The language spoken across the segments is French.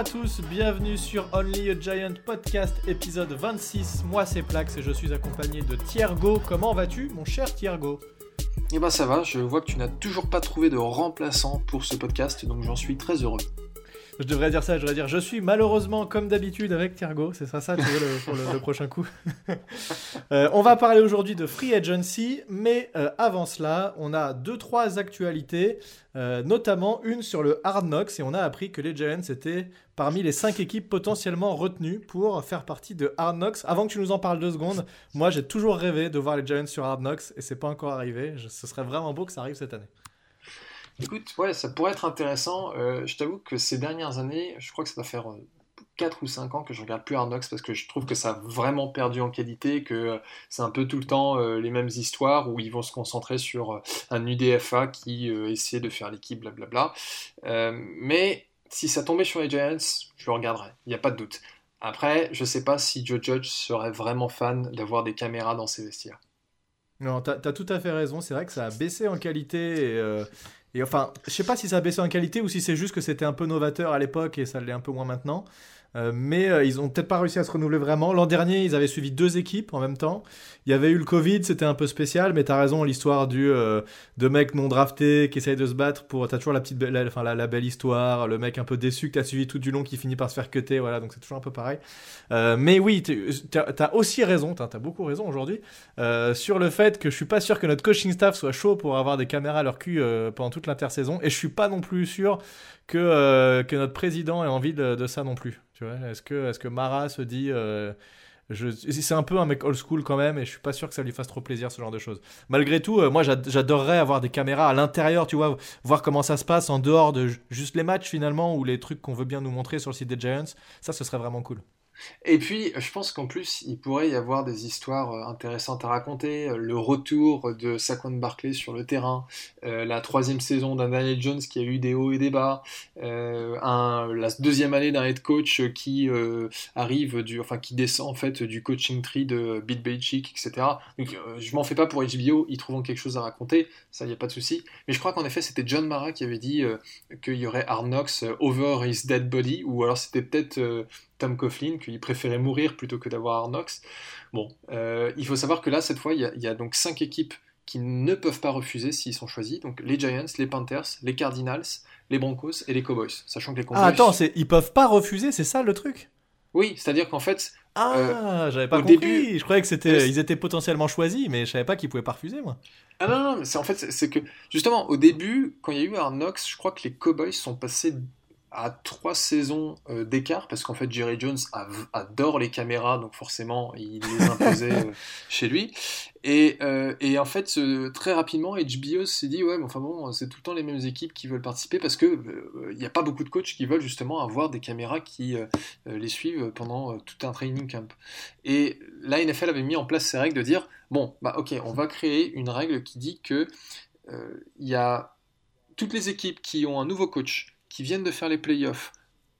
à tous, bienvenue sur Only a Giant Podcast épisode 26. Moi c'est Plax et je suis accompagné de Thiergo. Comment vas-tu mon cher Thiergo? Eh ben ça va, je vois que tu n'as toujours pas trouvé de remplaçant pour ce podcast, donc j'en suis très heureux. Je devrais dire ça, je devrais dire je suis malheureusement comme d'habitude avec Thiergo, c'est ça ça tu veux, le, pour le, prochain coup. Euh, on va parler aujourd'hui de Free Agency, mais euh, avant cela, on a deux trois actualités, euh, notamment une sur le Hard Knocks et on a appris que les Giants étaient parmi les cinq équipes potentiellement retenues pour faire partie de Hard Knocks. Avant que tu nous en parles deux secondes, moi j'ai toujours rêvé de voir les Giants sur Hard Knocks et c'est pas encore arrivé. ce serait vraiment beau que ça arrive cette année. Écoute, ouais, ça pourrait être intéressant. Euh, je t'avoue que ces dernières années, je crois que ça va faire 4 euh, ou 5 ans que je regarde plus Arnox parce que je trouve que ça a vraiment perdu en qualité, que euh, c'est un peu tout le temps les mêmes histoires où ils vont se concentrer sur un UDFA qui essaie de faire l'équipe, blablabla. mais si ça tombait sur les Giants, je le regarderais, il n'y a pas de doute. Après, je sais pas si Joe Judge serait vraiment fan d'avoir des caméras dans ses vestiaires. Non, tu as, tout à fait raison. C'est vrai que ça a baissé en qualité. Et, et enfin, je sais pas si ça a baissé en qualité ou si c'est juste que c'était un peu novateur à l'époque et ça l'est un peu moins maintenant. Euh, mais euh, ils ont peut-être pas réussi à se renouveler vraiment. L'an dernier, ils avaient suivi deux équipes en même temps. Il y avait eu le Covid, c'était un peu spécial, mais tu as raison, l'histoire du euh, de mec non drafté qui essaye de se battre pour. T'as toujours la petite, la, enfin la, belle histoire, le mec un peu déçu que t'as suivi tout du long qui finit par se faire cuter, voilà. Donc c'est toujours un peu pareil. mais oui, t'as as aussi raison, t'as as beaucoup raison aujourd'hui sur le fait que je suis pas sûr que notre coaching staff soit chaud pour avoir des caméras à leur cul pendant toute l'intersaison, et je suis pas non plus sûr que que notre président ait envie de ça non plus est-ce que, est que Mara se dit. Euh, c'est un peu un mec old school quand même, et je suis pas sûr que ça lui fasse trop plaisir ce genre de choses. Malgré tout, euh, moi j'adorerais avoir des caméras à l'intérieur, tu vois, voir comment ça se passe en dehors de juste les matchs finalement ou les trucs qu'on veut bien nous montrer sur le site des Giants. Ça, ce serait vraiment cool. Et puis, je pense qu'en plus, il pourrait y avoir des histoires euh, intéressantes à raconter. Euh, le retour de Saquon Barkley sur le terrain, euh, la troisième saison d'un Daniel Jones qui a eu des hauts et des bas, la deuxième année d'un head coach qui arrive du, enfin qui descend en fait du coaching tree de Bill Belichick, etc. Je m'en fais pas pour HBO, ils trouvent quelque chose à raconter, ça y a pas de souci. Mais je crois qu'en effet, c'était John Mara qui avait dit qu'il y aurait Knocks over his dead body, ou alors c'était peut-être Tom Coughlin, qu'il préférait mourir plutôt que d'avoir Arnox. Bon, euh, il faut savoir que là, cette fois, il y, a, donc cinq équipes qui ne peuvent pas refuser s'ils sont choisis. Donc les Giants, les Panthers, les Cardinals, les Broncos et les Cowboys. Sachant que les Cowboys... Ah attends, ils peuvent pas refuser, c'est ça le truc? Oui, c'est-à-dire qu'en fait... Ah, euh, j'avais pas compris. Début... Je croyais que c'était, ils étaient potentiellement choisis, mais je savais pas qu'ils pouvaient pas refuser, moi. Ah non, non, c'est en fait, c'est que justement, au début, quand il y a eu Arnox, je crois que les Cowboys sont passés à trois saisons euh, d'écart, parce qu'en fait Jerry Jones adore les caméras, donc forcément il les imposait euh, chez lui. Et, euh, et en fait, très rapidement, HBO s'est dit ouais, mais enfin bon, c'est tout le temps les mêmes équipes qui veulent participer parce que il n'y a pas beaucoup de coachs qui veulent justement avoir des caméras qui les suivent pendant tout un training camp. Et la NFL avait mis en place ces règles de dire bon, bah ok, on va créer une règle qui dit que il y a toutes les équipes qui ont un nouveau coach qui viennent de faire les playoffs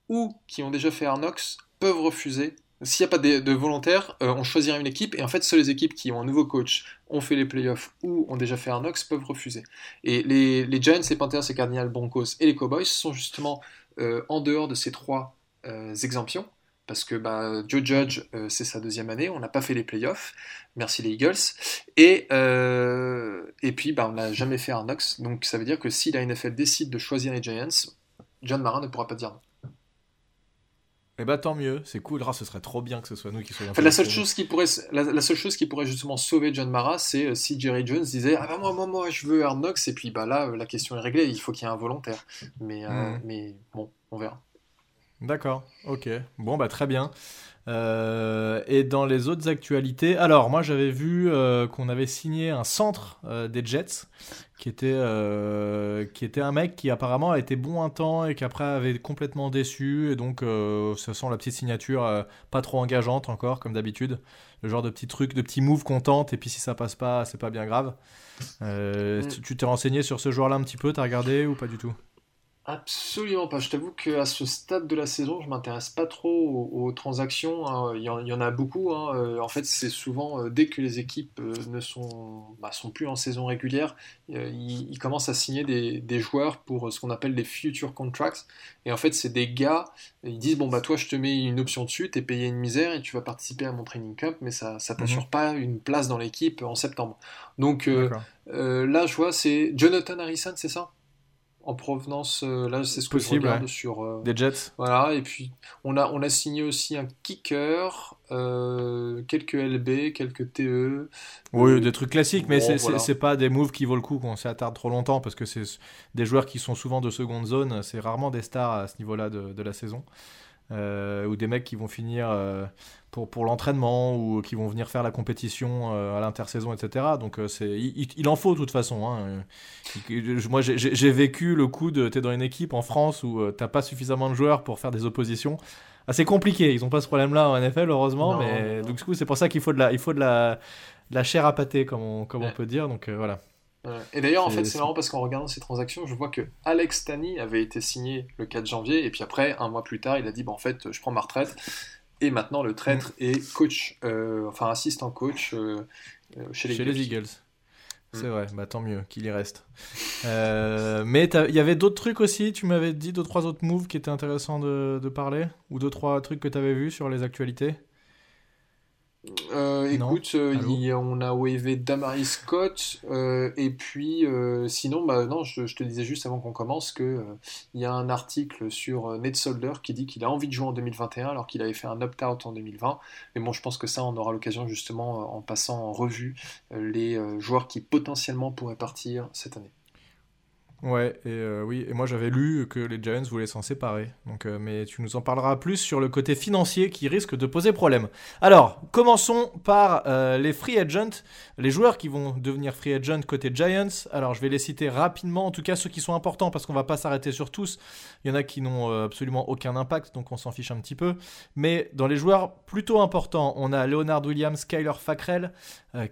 ou qui ont déjà fait Arnox peuvent refuser. S'il n'y a pas de, volontaires, euh, on choisira une équipe et en fait, seules les équipes qui ont un nouveau coach, ont fait les playoffs ou ont déjà fait Arnox peuvent refuser. Et les, Giants, les Panthers, les Cardinals, Broncos et les Cowboys sont justement euh, en dehors de ces trois euh, exemptions parce que bah, Joe Judge, c'est sa deuxième année, on n'a pas fait les playoffs, merci les Eagles, et, et puis bah, on n'a jamais fait Arnox, donc ça veut dire que si la NFL décide de choisir les Giants, John Marin ne pourra pas dire non. Eh bah tant mieux, c'est cool. Ah, ce serait trop bien que ce soit nous qui soyons. la seule chose qui pourrait, la, seule chose qui pourrait justement sauver John Mara, c'est euh, si Jerry Jones disait ah bah moi moi moi je veux Hard Knocks et puis bah là euh, la question est réglée, il faut qu'il y ait un volontaire. Mais euh, hmm. mais bon, on verra. D'accord, ok. Bon bah très bien. Euh, et dans les autres actualités, alors moi j'avais vu euh, qu'on avait signé un centre euh, des Jets, qui était, qui était un mec qui apparemment a été bon un temps et qui après avait complètement déçu. Et donc ça sent la petite signature pas trop engageante encore, comme d'habitude. Le genre de petit truc, de petits moves qu'on tente, et puis si ça passe pas, c'est pas bien grave. Mm. Tu t'es renseigné sur ce joueur-là un petit peu, t'as regardé ou pas du tout? Absolument pas. Je t'avoue qu'à ce stade de la saison, je m'intéresse pas trop aux, transactions. Hein. Il, y en, a beaucoup. Hein. Euh, en fait, c'est souvent euh, dès que les équipes euh, ne sont, bah, sont plus en saison régulière, ils, commencent à signer des, joueurs pour ce qu'on appelle des future contracts. Et en fait, c'est des gars, ils disent bon bah toi, je te mets une option dessus, t'es payé une misère et tu vas participer à mon training camp, mais ça, ça t'assure mhm. pas une place dans l'équipe en septembre. Donc là, je vois, c'est Jonathan Harrison, c'est ça? En provenance. Euh, là, c'est ce que Possible, je regarde sur. Euh, des Jets. Voilà, et puis on a, on a signé aussi un kicker, euh, quelques LB, quelques TE. Oui, des trucs classiques, mais c'est pas des moves qui vaut le coup qu'on s'attarde trop longtemps parce que c'est des joueurs qui sont souvent de seconde zone. C'est rarement des stars à ce niveau-là de, de, la saison. Ou des mecs qui vont finir pour, pour l'entraînement ou qui vont venir faire la compétition euh, à l'intersaison, etc. Donc euh, c'est, il, en faut de toute façon. Hein. Moi j'ai vécu le coup de t'es dans une équipe en France où euh, t'as pas suffisamment de joueurs pour faire des oppositions. assez compliqué, ils ont pas ce problème-là en NFL heureusement, mais donc du coup c'est pour ça qu'il faut de la, il faut de la, la chair à pâté comme on, comme on peut dire. Donc voilà. Et d'ailleurs, en fait, c'est marrant parce qu'en regardant ces transactions, je vois que Alex Tani avait été signé le 4 janvier, et puis après, un mois plus tard, il a dit, bah, en fait, je prends ma retraite, et maintenant, le traître mm. est coach, euh, enfin assistant coach euh, euh, chez les chez Eagles. Les Eagles. C'est mm. vrai, bah tant mieux qu'il y reste. mais il y avait d'autres trucs aussi, tu m'avais dit deux, trois autres moves qui étaient intéressants de, de parler Ou deux, trois trucs que tu avais vus sur les actualités euh, écoute, euh, on a wavé Damari Scott euh, et puis sinon, bah non, je, te disais juste avant qu'on commence que il y a un article sur Ned Solder qui dit qu'il a envie de jouer en 2021 alors qu'il avait fait un opt-out en 2020. Mais bon, je pense que ça, on aura l'occasion justement en passant en revue les joueurs qui potentiellement pourraient partir cette année. Ouais, et euh, oui, et moi j'avais lu que les Giants voulaient s'en séparer. Donc, euh, mais tu nous en parleras plus sur le côté financier qui risque de poser problème. Alors, commençons par euh, les free agents, les joueurs qui vont devenir free agents côté Giants. Alors, je vais les citer rapidement, en tout cas ceux qui sont importants parce qu'on va pas s'arrêter sur tous. Il y en a qui n'ont absolument aucun impact, donc on s'en fiche un petit peu. Mais dans les joueurs plutôt importants, on a Leonard Williams, Kyler Fackrell,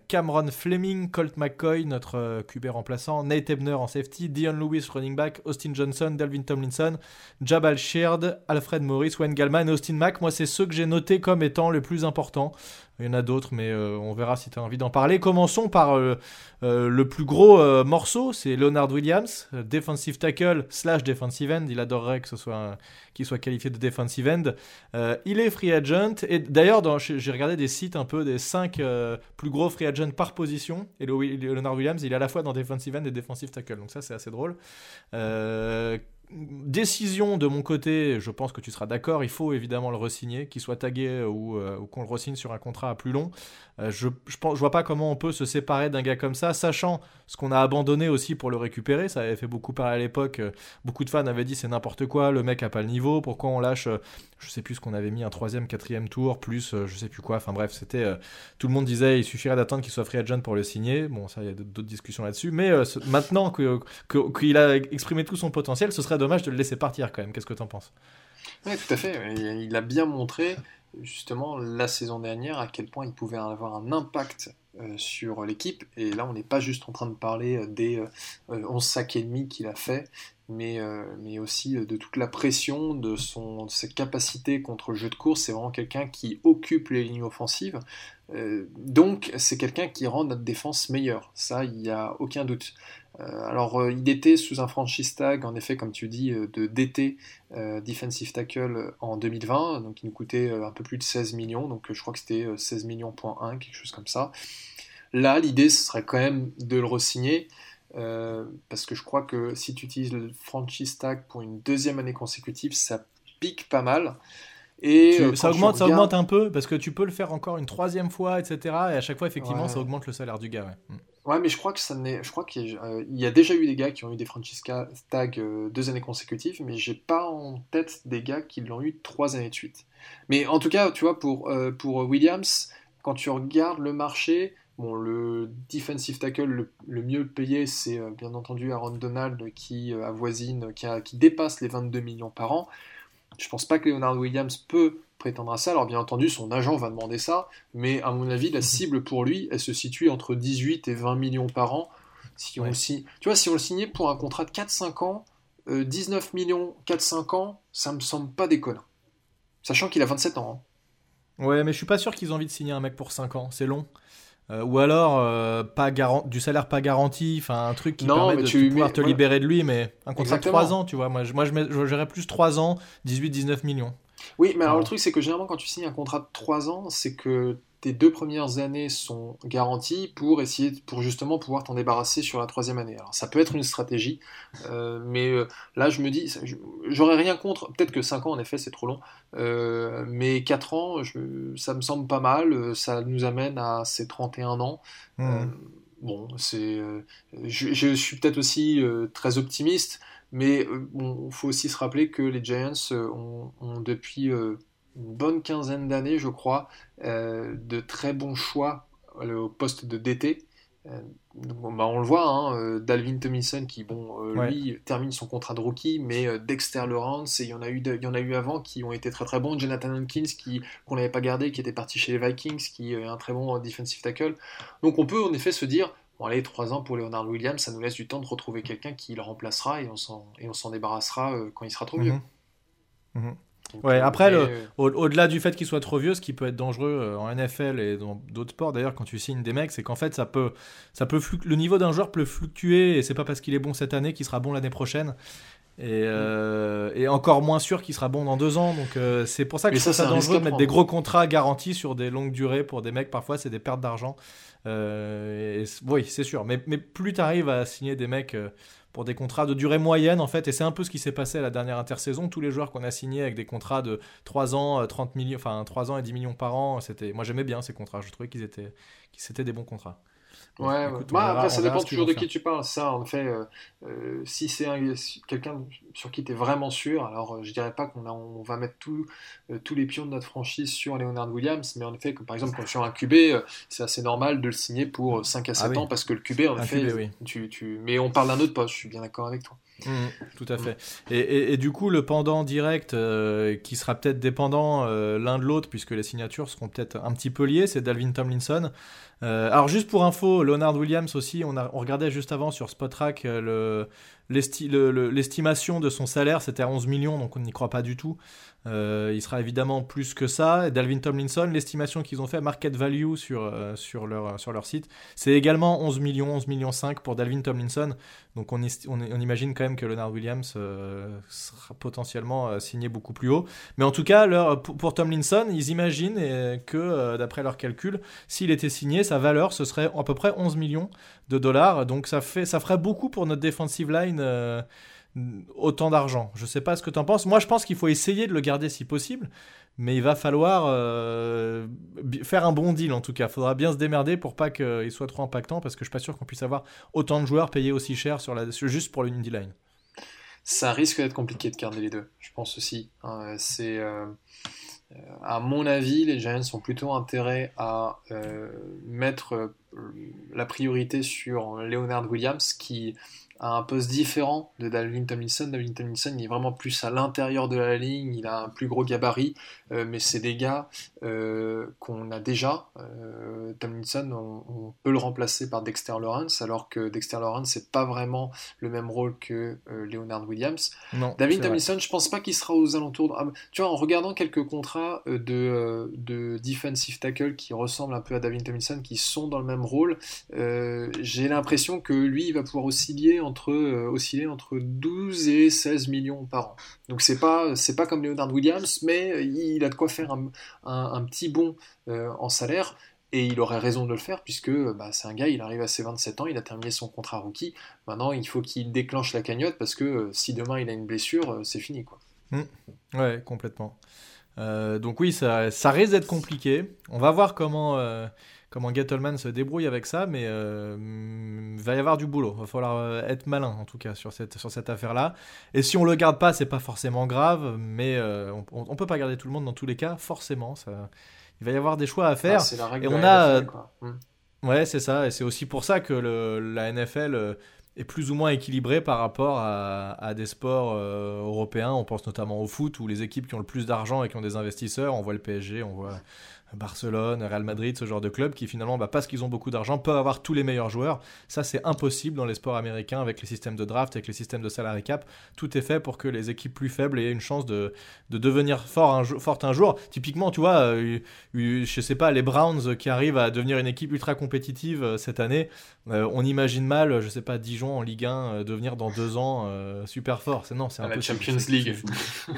Cameron Fleming, Colt McCoy, notre QB remplaçant, Nate Ebner en safety, Dion Lewis, running back, Austin Johnson, Delvin Tomlinson, Jabal Sheard, Alfred Morris, Wayne Gallman et Austin Mack. Moi, c'est ceux que j'ai notés comme étant les plus importants. Il y en a d'autres, mais euh, on verra si tu as envie d'en parler. Commençons par euh, euh, le plus gros morceau, c'est Leonard Williams, defensive tackle slash defensive end. Il adorerait que ce soit qu'il soit qualifié de defensive end. il est free agent et d'ailleurs, j'ai regardé des sites un peu des 5 plus gros free agents par position. Et Leonard Williams, il est à la fois dans defensive end et defensive tackle. Donc ça, c'est assez drôle décision de mon côté, je pense que tu seras d'accord, il faut évidemment le resigner, qu'il soit tagué ou, ou qu'on le resigne sur un contrat à plus long. Euh, je, je, je vois pas comment on peut se séparer d'un gars comme ça, sachant ce qu'on a abandonné aussi pour le récupérer. Ça avait fait beaucoup parler à l'époque. Euh, beaucoup de fans avaient dit c'est n'importe quoi, le mec a pas le niveau. Pourquoi on lâche, euh, je sais plus ce qu'on avait mis, un troisième, quatrième tour, plus je sais plus quoi. Enfin bref, c'était tout le monde disait il suffirait d'attendre qu'il soit free agent pour le signer. Bon, ça, il y a d'autres discussions là-dessus. Mais maintenant qu'il a exprimé tout son potentiel, ce serait dommage de le laisser partir quand même. Qu'est-ce que tu en penses? Oui, tout à fait. Il a bien montré justement la saison dernière à quel point il pouvait avoir un impact euh, sur l'équipe. Et là, on n'est pas juste en train de parler euh, des 11 euh, sacs et demi qu'il a fait, mais, mais aussi de toute la pression, de, son, de ses capacités contre le jeu de course. C'est vraiment quelqu'un qui occupe les lignes offensives. donc, c'est quelqu'un qui rend notre défense meilleure. Ça, il n'y a aucun doute. Euh, alors, euh, il était sous un franchise tag, en effet, comme tu dis, euh, de DT, Defensive Tackle, en 2020, donc il nous coûtait un peu plus de 16 millions, donc je crois que c'était 16 millions point 1, quelque chose comme ça. Là, l'idée, ce serait quand même de le re-signer, parce que je crois que si tu utilises le franchise tag pour une deuxième année consécutive, ça pique pas mal. Et ça, augmente, ça augmente un peu parce que tu peux le faire encore une troisième fois, etc. Et à chaque fois, effectivement, ça augmente le salaire du gars. Ouais. Ouais, mais je crois que ça n'est. Je crois qu'il euh, y, a déjà eu des gars qui ont eu des Francisca Tag euh, deux années consécutives, mais j'ai pas en tête des gars qui l'ont eu trois années de suite. Mais en tout cas, tu vois, pour, euh, pour Williams, quand tu regardes le marché, bon, le defensive tackle le, mieux payé, c'est bien entendu Aaron Donald qui avoisine, qui, qui dépasse les 22 millions par an. Je pense pas que Leonard Williams peut prétendre à ça. Alors bien entendu, son agent va demander ça, mais à mon avis, la mhm. cible pour lui, elle se situe entre 18 et 20 millions par an. Si on tu vois, si on le signait pour un contrat de 4-5 ans, 19 millions 4-5 ans, ça me semble pas déconnant. Sachant qu'il a 27 ans. Hein. Ouais, mais je suis pas sûr qu'ils aient envie de signer un mec pour 5 ans, c'est long. Euh, ou alors euh, pas du salaire pas garanti, enfin un truc qui permet de pouvoir te libérer de lui, mais un contrat de 3 ans, tu vois. Moi, je, moi, je, plus 3 ans, 18-19 millions. Oui, mais alors le truc, c'est que généralement, quand tu signes un contrat de 3 ans, c'est que tes deux premières années sont garanties pour essayer, pour justement pouvoir t'en débarrasser sur la troisième année. Alors ça peut être une stratégie, euh, mais euh, là je me dis, j'aurais rien contre, peut-être que 5 ans en effet c'est trop long, euh, mais 4 ans, ça me semble pas mal, ça nous amène à ces 31 ans. Mmh. bon, c'est, je, suis peut-être aussi très optimiste, mais il faut aussi se rappeler que les Giants ont, ont depuis une bonne quinzaine d'années, je crois, euh, de très bons choix euh, au poste de DT. Euh, bah, on le voit, hein, Dalvin Tomlinson qui, bon, lui, termine son contrat de rookie, mais Dexter Lawrence, et il y, en a eu il y en a eu avant qui ont été très très bons. Jonathan Hankins, qui, qu'on n'avait pas gardé, qui était parti chez les Vikings, qui est un très bon defensive tackle. Donc on peut en effet se dire, bon allez, trois ans pour Leonard Williams, ça nous laisse du temps de retrouver quelqu'un qui le remplacera et on s'en, et on s'en débarrassera quand il sera trop vieux. Mhm. Mhm ouais, après, au-delà du fait qu'il soit trop vieux, ce qui peut être dangereux euh, en NFL et dans d'autres sports, d'ailleurs, quand tu signes des mecs, c'est qu'en fait, ça peut, ça peut le niveau d'un joueur peut fluctuer et c'est pas parce qu'il est bon cette année qu'il sera bon l'année prochaine. Et, euh, et, encore moins sûr qu'il sera bon dans deux ans. Donc euh, c'est pour ça que c'est dangereux de mettre des gros contrats garantis sur des longues durées pour des mecs. Parfois, c'est des pertes d'argent. oui, c'est sûr. Mais, mais plus tu arrives à signer des mecs pour des contrats de durée moyenne en fait et c'est un peu ce qui s'est passé à la dernière intersaison tous les joueurs qu'on a signés avec des contrats de 3 ans 30 millions enfin 3 ans et 10 millions par an c'était moi j'aimais bien ces contrats je trouvais qu'ils étaient qu'ils c'était des bons contrats Ouais, bah, après, ça dépend toujours de qui tu parles. Ça, en fait, euh, euh, si c'est quelqu'un sur qui tu es vraiment sûr, alors euh, je dirais pas qu'on on va mettre tous les pions de notre franchise sur Leonard Williams, mais en effet, que, par exemple, sur un QB, c'est assez normal de le signer pour 5 à 7 ah ans parce que le QB, en effet, tu, tu... mais on parle d'un autre poste, je suis bien d'accord avec toi. Mmh, tout à fait. Et, et, du coup, le pendant direct qui sera peut-être dépendant l'un de l'autre, puisque les signatures seront peut-être un petit peu liées, c'est Dalvin Tomlinson. Euh, alors juste pour info, Leonard Williams aussi, on, a, on regardait juste avant sur Spotrac euh, l'estimation de son salaire, c'était à 11 millions, donc on n'y croit pas du tout. Euh, il sera évidemment plus que ça. Et Dalvin Tomlinson, l'estimation qu'ils ont fait, market value sur, euh, sur, leur, sur leur site, c'est également 11 millions, 11 millions 5 pour Dalvin Tomlinson. Donc on, on, imagine quand même que Leonard Williams euh, sera potentiellement signé beaucoup plus haut. Mais en tout cas, leur, pour, Tomlinson, ils imaginent que, d'après leurs calculs, s'il était signé, sa valeur, ce serait à peu près 11 millions de dollars. Donc ça, fait, ça ferait beaucoup pour notre defensive line autant d'argent. Je sais pas ce que tu en penses. Moi, je pense qu'il faut essayer de le garder si possible, mais il va falloir euh, faire un bon deal en tout cas. Il faudra bien se démerder pour pas qu'il soit trop impactant parce que je suis pas sûr qu'on puisse avoir autant de joueurs payés aussi cher sur la, juste pour le Line. Ça risque d'être compliqué de garder les deux, je pense aussi. Hein. c'est euh, à mon avis, les Giants ont plutôt intérêt à euh, mettre la priorité sur Leonard Williams qui un poste différent de Dalvin Tomlinson. Dalvin Tomlinson, il est vraiment plus à l'intérieur de la ligne, il a un plus gros gabarit, euh, mais c'est des gars euh, qu'on a déjà. Euh, Tomlinson, on, peut le remplacer par Dexter Lawrence, alors que Dexter Lawrence, c'est pas vraiment le même rôle que Leonard Williams. Non, Dalvin Tomlinson, je pense pas qu'il sera aux alentours. De... Ah, tu vois, en regardant quelques contrats de, de defensive tackle qui ressemblent un peu à Dalvin Tomlinson, qui sont dans le même rôle, j'ai l'impression que lui, il va pouvoir osciller entre, euh, osciller entre 12 et 16 millions par an. Donc c'est pas, c'est pas comme Leonard Williams, mais il a de quoi faire un, petit bond euh, en salaire. Et il aurait raison de le faire puisque bah, c'est un gars, il arrive à ses 27 ans, il a terminé son contrat rookie. Maintenant, il faut qu'il déclenche la cagnotte parce que euh, si demain il a une blessure, c'est fini. Quoi. Mmh. Ouais, complètement. donc oui, ça, ça risque d'être compliqué. On va voir comment, comment Gettleman se débrouille avec ça, mais euh, il va y avoir du boulot. Il va falloir euh, être malin, en tout cas, sur cette, sur cette affaire-là. Et si on le garde pas, c'est pas forcément grave, mais euh, on, on, peut pas garder tout le monde dans tous les cas, forcément. Ça, il va y avoir des choix à faire. c'est la règle et on a, hmm. Ouais, c'est ça. Et c'est aussi pour ça que la NFL est plus ou moins équilibrée par rapport à, des sports européens. On pense notamment au foot, où les équipes qui ont le plus d'argent et qui ont des investisseurs, on voit le PSG, on voit Barcelone, Real Madrid, ce genre de club qui finalement, bah, parce qu'ils ont beaucoup d'argent, peuvent avoir tous les meilleurs joueurs. Ça, c'est impossible dans les sports américains avec les systèmes de draft, avec les systèmes de salary cap. Tout est fait pour que les équipes plus faibles aient une chance de, de devenir fort un, fortes un jour. Typiquement, tu vois, euh, je sais pas, les Browns qui arrivent à devenir une équipe ultra compétitive euh, cette année, euh, on imagine mal, je sais pas, Dijon en Ligue 1 devenir dans deux ans super fort. Non, c'est La Champions League.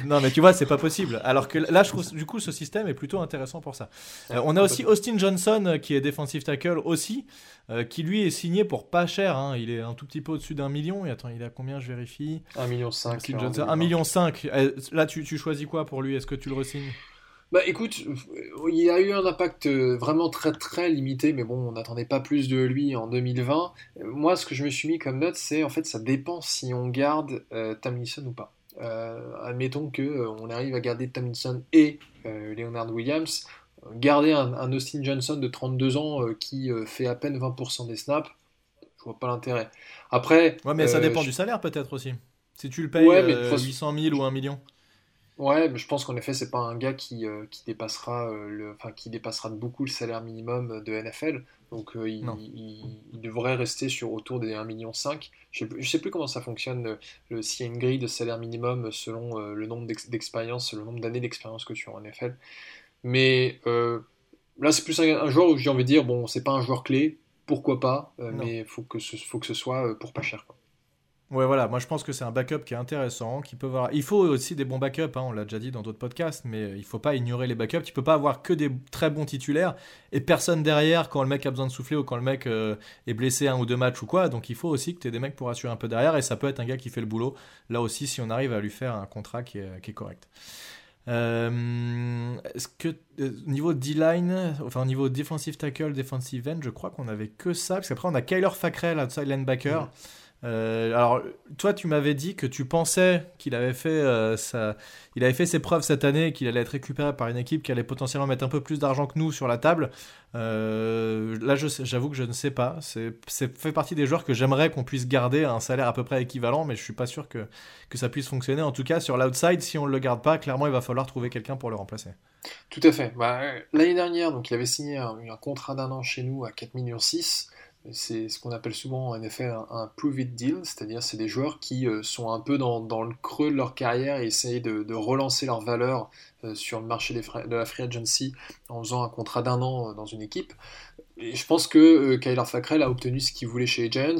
non, mais tu vois, c'est pas possible. Alors que là, je trouve, du coup, ce système est plutôt intéressant pour ça. Euh, on a aussi Austin Johnson euh, qui est defensive tackle aussi, euh, qui lui est signé pour pas cher. Hein. Il est un tout petit peu au-dessus d'un million. Et attends, il a combien Je vérifie. Un million cinq. Un million cinq. Là, tu, tu choisis quoi pour lui? Est-ce que tu le resignes? Bah écoute, il a eu un impact vraiment très très limité, mais bon, on n'attendait pas plus de lui en 2020. Moi, ce que je me suis mis comme note, c'est en fait, ça dépend si on garde euh, Tamlinson ou pas. admettons que on arrive à garder Tamlinson et Leonard Williams garder un, Austin Johnson de 32 ans euh, qui euh, fait à peine 20% des snaps, je vois pas l'intérêt. Après. Ouais, mais ça euh, dépend du salaire peut-être aussi. Si tu le payes 800 000 ou 1 million. Ouais, mais je pense qu'en effet, c'est pas un gars qui, qui dépassera le, enfin, qui dépassera de beaucoup le salaire minimum de NFL. Donc il, il, devrait rester sur autour des 1,5 million. Je ne sais, plus comment ça fonctionne, le, s'il y a une grille de salaire minimum selon le nombre d'expérience, le nombre d'années d'expérience que tu as en NFL. Mais euh, là, c'est plus un, joueur où j'ai envie de dire, bon, c'est pas un joueur clé, pourquoi pas, euh, mais il faut, que ce, faut que ce soit euh, pour pas cher. Quoi. Ouais, voilà, moi je pense que c'est un backup qui est intéressant, qui peut avoir... Il faut aussi des bons backups, hein, on l'a déjà dit dans d'autres podcasts, mais il faut pas ignorer les backups. Tu peux pas avoir que des très bons titulaires et personne derrière quand le mec a besoin de souffler ou quand le mec est blessé un ou deux matchs ou quoi. Donc il faut aussi que tu aies des mecs pour assurer un peu derrière et ça peut être un gars qui fait le boulot. Là aussi, si on arrive à lui faire un contrat qui est, qui est correct. Euh, est-ce que euh, niveau D-line, enfin au niveau defensive tackle, defensive end, je crois qu'on avait que ça, parce qu'après on a Kyler Fackrell, outside linebacker. Euh, alors, toi, tu m'avais dit que tu pensais qu'il avait fait euh, il avait fait ses preuves cette année, qu'il allait être récupéré par une équipe qui allait potentiellement mettre un peu plus d'argent que nous sur la table. Euh, là, j'avoue que je ne sais pas. C'est fait partie des joueurs que j'aimerais qu'on puisse garder à un salaire à peu près équivalent, mais je suis pas sûr que, que ça puisse fonctionner. En tout cas, sur l'outside, si on ne le garde pas, clairement, il va falloir trouver quelqu'un pour le remplacer. Tout à fait. Bah, L'année dernière, donc, il avait signé un, contrat d'un an chez nous à 4 millions 6 c'est ce qu'on appelle souvent en effet un, prove-it deal, c'est-à-dire c'est des joueurs qui euh, sont un peu dans, le creux de leur carrière et essayent de, relancer leur valeur euh, sur le marché de la free agency en faisant un contrat d'un an euh, dans une équipe. Et je pense que Kyler Fackrell a obtenu ce qu'il voulait chez les Giants.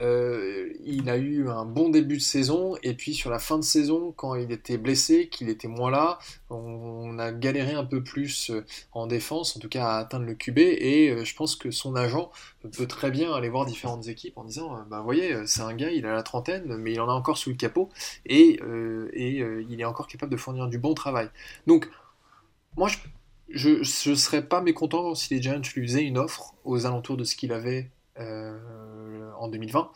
Euh, il a eu un bon début de saison et puis sur la fin de saison, quand il était blessé, qu'il était moins là, on, a galéré un peu plus euh, en défense, en tout cas à atteindre le QB. Et euh, je pense que son agent peut très bien aller voir différentes équipes en disant bah voyez, c'est un gars, il a la trentaine, mais il en a encore sous le capot et, et il est encore capable de fournir du bon travail. Donc, moi, je ne serais pas mécontent si les Giants lui faisaient une offre aux alentours de ce qu'il avait en 2020,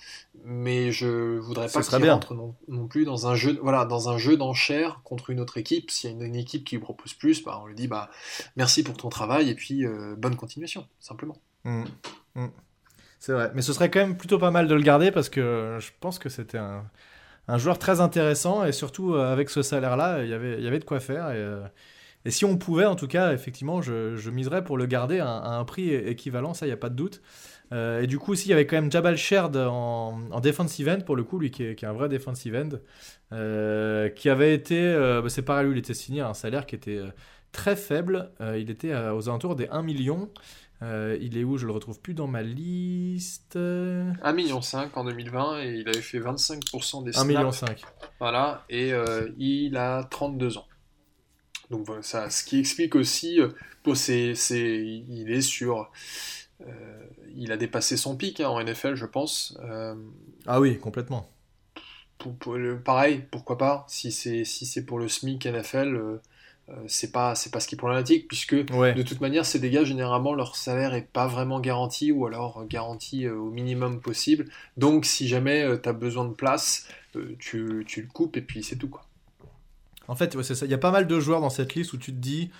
mais je voudrais pas qu'il rentre non, plus dans un jeu, voilà, dans un jeu d'enchères contre une autre équipe. S'il y a une, équipe qui lui propose plus, bah, on lui dit bah merci pour ton travail et puis euh, bonne continuation, simplement. Mmh. Mmh. C'est vrai, mais ce serait quand même plutôt pas mal de le garder parce que je pense que c'était un, joueur très intéressant et surtout euh, avec ce salaire-là, il y avait, il y avait de quoi faire et, euh, et si on pouvait, en tout cas, effectivement, je, miserais pour le garder à, un prix équivalent, ça, il n'y a pas de doute. Euh, et du coup, aussi, il y avait quand même Jabal Sherd en, en defensive end, pour le coup, lui qui est, un vrai defensive end, euh, qui avait été, euh, bah, c'est pareil, lui, il était signé à un salaire qui était très faible. il était aux alentours des 1 million. il est où? Je le retrouve plus dans ma liste. 1 million 5 en 2020 et il avait fait 25% des snaps. 1 million 5. Voilà, et il a 32 ans. Donc voilà, ça, ce qui explique aussi, pour c'est, il est sur euh, il a dépassé son pic hein, en NFL, je pense. Euh, ah oui, complètement. pareil, pourquoi pas Si c'est si c'est pour le SMIC NFL, euh, c'est pas c'est pas ce qui est problématique puisque de toute manière ces dégâts généralement leur salaire est pas vraiment garanti ou alors garanti au minimum possible. Donc si jamais tu as besoin de place, tu, tu, le coupes et puis c'est tout quoi. En fait, c'est ça. Il y a pas mal de joueurs dans cette liste où tu te dis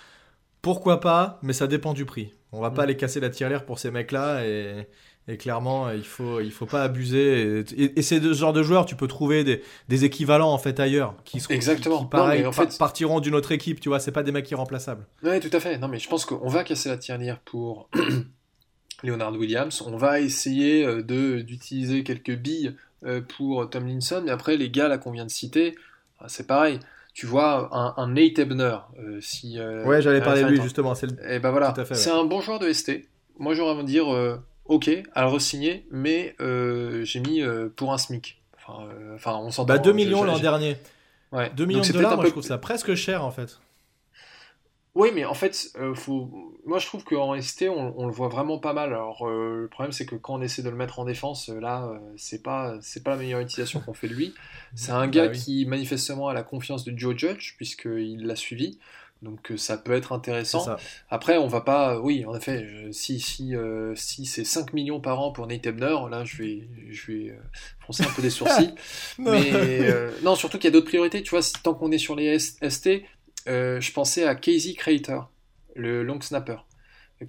Pourquoi pas, mais ça dépend du prix. On va pas aller casser la tirelire pour ces mecs-là et, et clairement, il faut, il faut pas abuser. Et, et, c'est ce genre de joueurs, tu peux trouver des, des équivalents en fait ailleurs qui seront Exactement. Qui, pareil, en fait... partiront d'une autre équipe. Tu vois, c'est pas des mecs irremplaçables. Ouais, tout à fait. Non, mais je pense qu'on va casser la tirelire pour Leonard Williams. On va essayer euh, de d'utiliser quelques billes euh, pour Tomlinson. Mais après, les gars là qu'on vient de citer, ah, c'est pareil tu vois, un, un Nate Ebner. Euh, si, euh, ouais, j'allais parler de lui justement. Et eh ben voilà, c'est ouais. un bon joueur de ST. Moi, j'aurais envie de dire, euh, ok, à le re-signer, mais j'ai mis pour un SMIC. Enfin, enfin on s'entend. Bah 2 millions l'an dernier. Ouais. 2 millions Donc, de c'est dollars, moi peu- je trouve ça presque cher en fait. Oui, mais en fait, euh, faut... moi je trouve qu'en ST, on, on le voit vraiment pas mal. Alors, euh, le problème, c'est que quand on essaie de le mettre en défense, euh, là, euh, c'est pas, c'est pas la meilleure utilisation qu'on fait de lui. C'est un gars Bah oui. qui, manifestement, a la confiance de Joe Judge, puisqu'il l'a suivi. Donc, ça peut être intéressant. Après, on va pas. Oui, en effet, je- si, si, euh, si c'est 5 millions par an pour Nate Ebner, là, je vais, je vais euh, froncer un peu des sourcils. Mais euh, non, surtout qu'il y a d'autres priorités. Tu vois, tant qu'on est sur les ST, euh, je pensais à Casey Crater, le long snapper,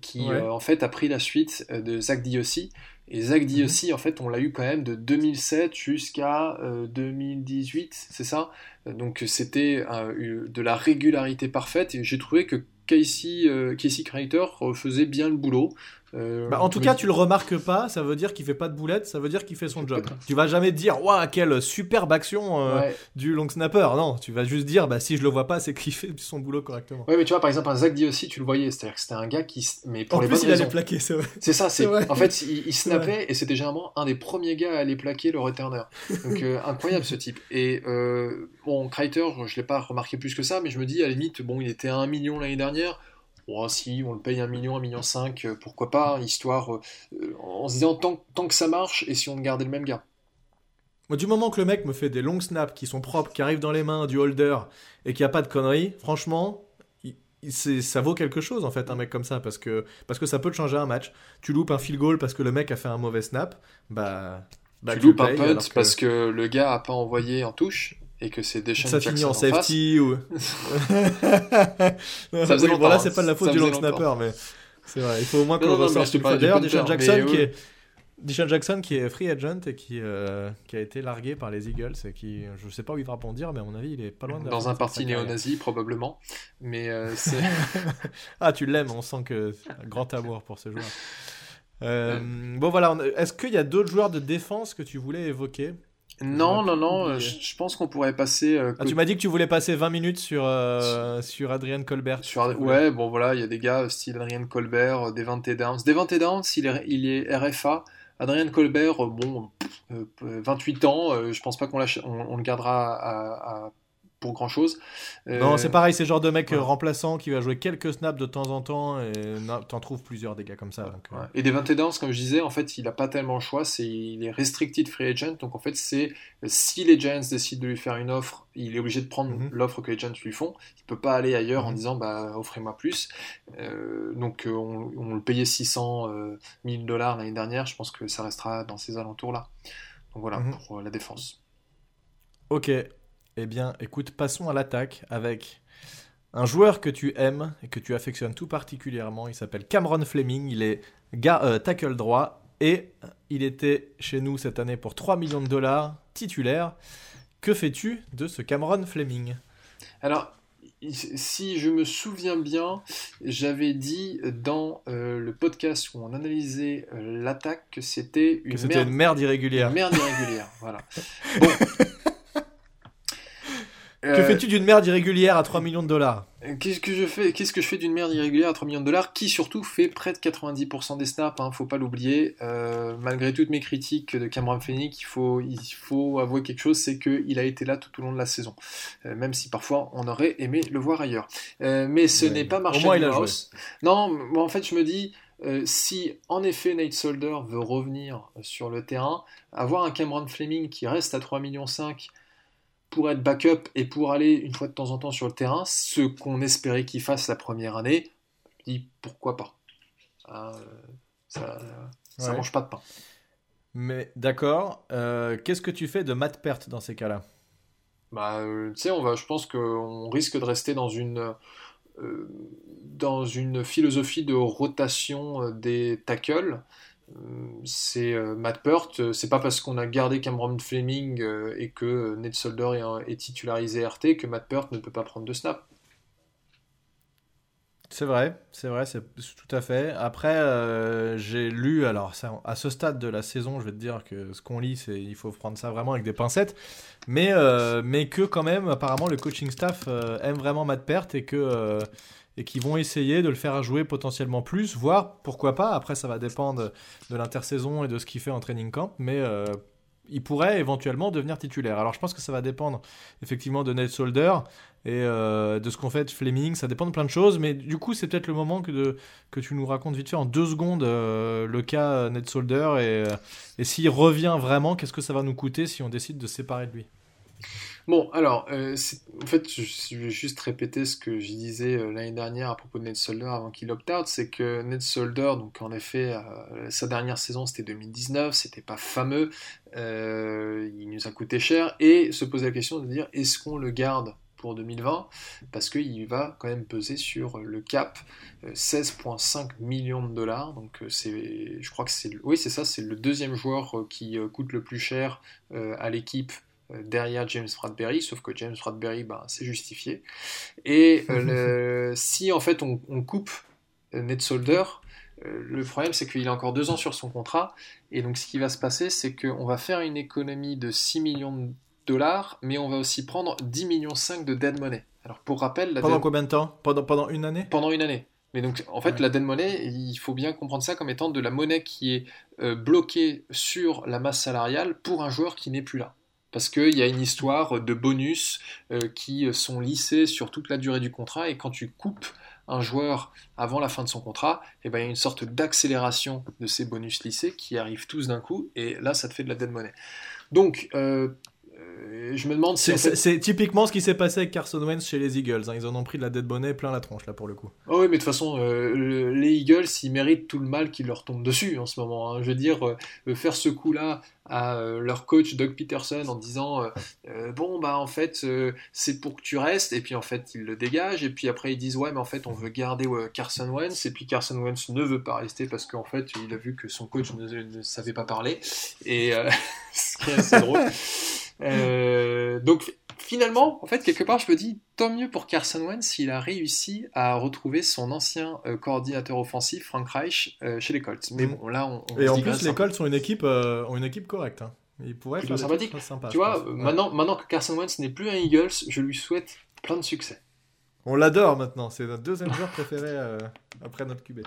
qui Ouais. euh, en fait a pris la suite euh, de Zach Diossi. Et Zach Mhm. Diossi, en fait, on l'a eu quand même de 2007 jusqu'à euh, 2018, c'est ça? Donc c'était de la régularité parfaite. Et j'ai trouvé que Casey, Casey Crater faisait bien le boulot. Euh, Bah, en tout cas, tu le remarques pas, ça veut dire qu'il fait pas de boulettes, ça veut dire qu'il fait son job. Tu vas jamais dire, waouh, quelle superbe action euh, Ouais. du long snapper. Non, tu vas juste dire, bah si je le vois pas, c'est qu'il fait son boulot correctement. Ouais, mais tu vois, par exemple, un Zach Diossi, tu le voyais, c'est-à-dire que c'était un gars qui, mais pour En les plus, il allait plaquer, c'est vrai. C'est ça, c'est en fait, il, il snappait et c'était généralement un des premiers gars à aller plaquer le returner. Donc euh, incroyable ce type. Et bon, Kreiter, je l'ai pas remarqué plus que ça, mais je me dis à la limite, bon, il était à 1 million l'année dernière. Bon, si on le paye 1 million, 1 million 5, euh, pourquoi pas, histoire, euh, en se disant tant, tant que ça marche et si on gardait le même gars. Moi, du moment que le mec me fait des longs snaps qui sont propres, qui arrivent dans les mains du holder et qu'il n'y a pas de conneries, franchement, ça vaut quelque chose en fait, un mec comme ça, parce que, parce que ça peut te changer un match. Tu loupes un field goal parce que le mec a fait un mauvais snap, bah. bah tu tu loupes un punt que parce que le gars a pas envoyé en touche et que c'est Deshaun ça finit en safety ou. Ça faisait Oui, longtemps, voilà, hein. c'est pas de la faute du long snapper, mais c'est vrai, il faut au moins qu'on Non, le non, non, du D'ailleurs, Deshaun Jackson, qui oui. est. Deshaun Jackson qui est free agent et qui, euh, qui a été largué par les Eagles et qui, je sais pas où il va rebondir, mais à mon avis, il est pas loin de Dans un parti néo-nazi, probablement. Mais euh, c'est. Ah, tu l'aimes, on sent que un grand amour pour ce joueur. Euh, bon voilà, est-ce qu'il y a d'autres joueurs de défense que tu voulais évoquer? Non, non, non, euh, je je pense qu'on pourrait passer. euh, ah, Tu m'as dit que tu voulais passer 20 minutes sur, euh, sur Adrian Colbert. Sur, ouais, bon voilà, il y a des gars euh, style Adrien Colbert, Devante Downs. Devante Downs, il est, il est RFA. Adrien Colbert, bon, euh, euh, 28 ans, je pense pas qu'on lâche- on, on le gardera à- à- pour grand chose. Non, c'est pareil, c'est genre de mec euh, remplaçant qui va jouer quelques snaps de temps en temps et t'en trouves plusieurs des gars comme ça. donc, euh, Ouais. Et Devante Downs, comme je disais, en fait, il a pas tellement le choix. C'est, il est restricted free agent. Donc, en fait, c'est si les Giants décident de lui faire une offre, il est obligé de prendre Mhm. l'offre que les Giants lui font. Il peut pas aller ailleurs en Mhm. disant, bah, offrez-moi plus. Euh, donc, euh, on, on le payait 600 euh, 000 dollars l'année dernière. Je pense que ça restera dans ces alentours-là. Donc, voilà Mhm. pour euh, la défense. Ok, eh bien, écoute, passons à l'attaque avec un joueur que tu aimes et que tu affectionnes tout particulièrement. Il s'appelle Cameron Fleming, il est euh, tackle droit et il était chez nous cette année pour 3 millions de dollars, titulaire. Que fais-tu de ce Cameron Fleming? Alors, si je me souviens bien, j'avais dit dans euh, le podcast où on analysait euh, l'attaque que c'était une merde irrégulière. Une merde irrégulière, voilà. Bon. Que Euh, fais-tu d'une merde irrégulière à 3 millions de dollars Qu'est-ce que je fais Qu'est-ce que je fais d'une merde irrégulière à 3 millions de dollars qui surtout fait près de 90% des snaps, hein, faut pas l'oublier. Euh, malgré toutes mes critiques de Cameron Fennick, il faut, il faut avouer quelque chose, c'est qu'il a été là tout au long de la saison. Euh, même si parfois on aurait aimé le voir ailleurs. Euh, mais ce Ouais. n'est pas Au Marshall moins, il a Mouse. Non, en fait je me dis, euh, si en effet Nate Solder veut revenir sur le terrain, avoir un Cameron Fleming qui reste à 3,5 millions pour être backup et pour aller une fois de temps en temps sur le terrain, ce qu'on espérait qu'il fasse la première année, je dis pourquoi pas. Euh, ça, ça Ouais. mange pas de pain. Mais d'accord, euh, qu'est-ce que tu fais de Matt Pert dans ces cas-là? Bah, euh, tu sais, on va, je pense qu'on risque de rester dans une, dans une philosophie de rotation des tackles. C'est Matt Peart, c'est pas parce qu'on a gardé Cameron Fleming et que Ned Solder est, titularisé RT que Matt Peart ne peut pas prendre de snap. C'est vrai, c'est vrai, c'est tout à fait. Après, euh, j'ai lu, alors à ce stade de la saison, je vais te dire que ce qu'on lit, c'est il faut prendre ça vraiment avec des pincettes, mais, euh, mais que quand même, apparemment, le coaching staff euh, aime vraiment Matt Pert et que et qu'ils vont essayer de le faire jouer potentiellement plus, voire pourquoi pas. Après, ça va dépendre de l'intersaison et de ce qu'il fait en training camp, mais il pourrait éventuellement devenir titulaire. Alors je pense que ça va dépendre effectivement de Ned Solder et euh, de ce qu'on fait de Fleming, ça dépend de plein de choses, mais du coup c'est peut-être le moment que, tu nous racontes vite fait en deux secondes euh, le cas Ned Solder et, euh, et s'il revient vraiment, qu'est-ce que ça va nous coûter si on décide de séparer de lui? Bon, alors, euh, en fait, je, vais juste répéter ce que je disais euh, l'année dernière à propos de Ned Solder avant qu'il opt-out, c'est que Ned Solder, donc en effet, euh, sa dernière saison c'était 2019, c'était pas fameux, il nous a coûté cher, et se poser la question de dire est-ce qu'on le garde pour 2020 parce qu'il va quand même peser sur le cap 16,5 millions de dollars donc je crois que c'est oui c'est ça c'est le deuxième joueur qui coûte le plus cher à l'équipe derrière James Bradbury, sauf que James Bradbury, ben, c'est justifié. Et euh, si en fait on, coupe euh, Ned Solder, le problème c'est qu'il a encore deux ans sur son contrat, et donc ce qui va se passer, c'est qu'on va faire une économie de 6 millions de dollars, mais on va aussi prendre 10 millions 5 de dead money. Alors pour rappel, la pendant combien de temps? Pendant, pendant une année? Pendant une année. Mais donc, en fait, la dead money, il faut bien comprendre ça comme étant de la monnaie qui est bloquée sur la masse salariale pour un joueur qui n'est plus là parce qu'il y a une histoire de bonus euh, qui sont lissés sur toute la durée du contrat, et quand tu coupes un joueur avant la fin de son contrat, et eh ben, il y a une sorte d'accélération de ces bonus lissés qui arrivent tous d'un coup, et là, ça te fait de la dead money. Donc, euh, euh, je me demande si. C'est typiquement ce qui s'est passé avec Carson Wentz chez les Eagles. Hein. Ils en ont pris de la dead bonnet plein la tronche, là, pour le coup. Oh oui, mais de toute façon, euh, les Eagles, ils méritent tout le mal qui leur tombe dessus en ce moment. Hein. Je veux dire, euh, faire ce coup-là à leur coach Doug Peterson en disant Bon, bah, en fait, c'est pour que tu restes. Et puis, en fait, ils le dégagent. Et puis après, ils disent Ouais, mais en fait, on veut garder Carson Wentz. Et puis, Carson Wentz ne veut pas rester parce qu'en fait, il a vu que son coach ne, ne savait pas parler. Et ce qui est assez drôle. Euh, donc finalement, en fait, quelque part, je me dis, tant mieux pour Carson Wentz s'il a réussi à retrouver son ancien euh, coordinateur offensif, Frank Reich, euh, chez les Colts. Mais bon, là, on, Et en plus, les Colts ont une équipe, ont une équipe correcte. Hein. Ils pourraient faire sympathique. Sympa, tu vois, maintenant, maintenant que Carson Wentz n'est plus un Eagles, je lui souhaite plein de succès. On l'adore maintenant, c'est notre deuxième joueur préféré après notre QB.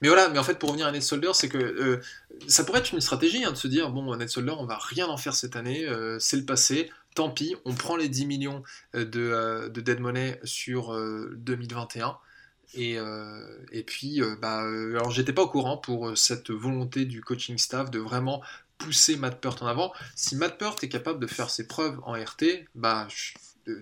Mais voilà, mais en fait, pour revenir à Ned Solder, c'est que euh, ça pourrait être une stratégie hein, de se dire bon, Ned Solder, on va rien en faire cette année, euh, c'est le passé, tant pis, on prend les 10 millions euh, de, de dead money sur 2021. Et, et puis, bah, alors j'étais pas au courant pour cette volonté du coaching staff de vraiment pousser Matt Peart en avant. Si Matt Peart est capable de faire ses preuves en RT, bah,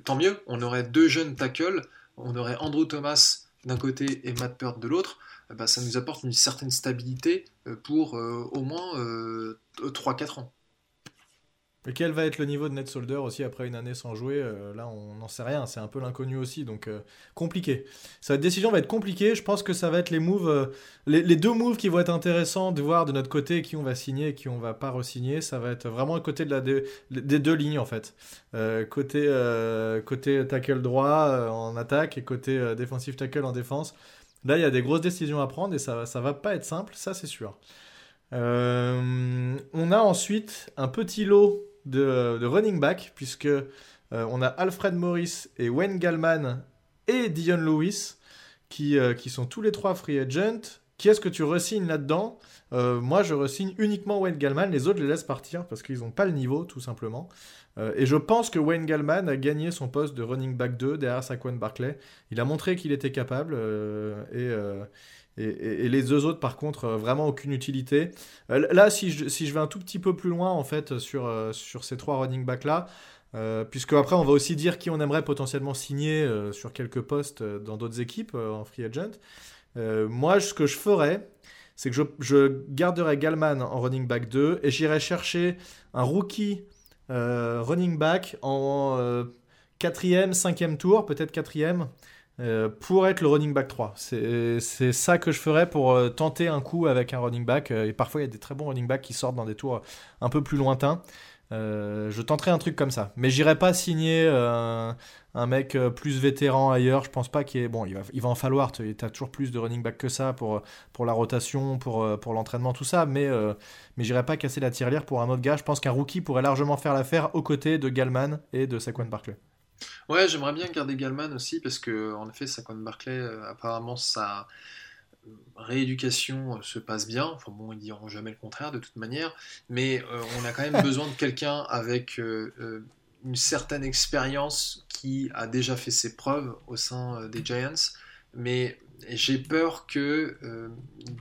tant mieux. On aurait deux jeunes tackles, on aurait Andrew Thomas d'un côté et Matt Peart de l'autre. Ben, ça nous apporte une certaine stabilité euh, pour euh, au moins 3-4 euh, ans. Et quel va être le niveau de Net Solder aussi après une année sans jouer Là, on n'en sait rien. C'est un peu l'inconnu aussi, donc compliqué. Sa décision va être compliquée. Je pense que ça va être les moves, les, deux moves qui vont être intéressants de voir de notre côté qui on va signer et qui on va pas re-signer. Ça va être vraiment à côté de la des deux lignes en fait. côté côté tackle droit en attaque et côté défensif tackle en défense. Là, il y a des grosses décisions à prendre et ça, ça va pas être simple, ça c'est sûr. Euh, on a ensuite un petit lot de, running back, puisque euh, on a Alfred Morris et Wayne Gallman et Dion Lewis, qui, euh, qui sont tous les trois free agent. Qui est-ce que tu resignes là-dedans Moi, je resigne uniquement Wayne Gallman, les autres les laissent partir parce qu'ils n'ont pas le niveau, tout simplement. Euh, et je pense que Wayne Gallman a gagné son poste de running back 2 derrière Saquon Barclay. Il a montré qu'il était capable euh, euh, et, les deux autres, par contre, vraiment aucune utilité. là, si je, je vais un tout petit peu plus loin, en fait, sur, sur ces trois running backs-là, puisque après, on va aussi dire qui on aimerait potentiellement signer sur quelques postes dans d'autres équipes en free agent. Moi, ce que je ferais, c'est que je, garderais Gallman en running back 2 et j'irais chercher un rookie euh, running back en euh, quatrième, cinquième tour, peut-être quatrième. pour être le running back 3. C'est ça que je ferais pour tenter un coup avec un running back. et parfois, il y a des très bons running backs qui sortent dans des tours un peu plus lointains. Je tenterai un truc comme ça. Mais j'irai pas signer un mec euh, plus vétéran ailleurs. Je pense pas qu'il est. Bon, il va, en falloir. Tu as toujours plus de running back que ça pour, pour la rotation, pour, euh, pour l'entraînement, tout ça. Mais, euh, mais j'irai pas casser la tirelire pour un autre gars. Je pense qu'un rookie pourrait largement faire l'affaire aux côtés de Galman et de Saquon Barkley. Ouais, j'aimerais bien garder Galman aussi parce que, en effet, Saquon Barkley, apparemment, sa rééducation se passe bien. Enfin bon, ils diront jamais le contraire de toute manière, mais on a quand même besoin de quelqu'un avec une certaine expérience qui a déjà fait ses preuves au sein euh, des Giants, mais j'ai peur que euh,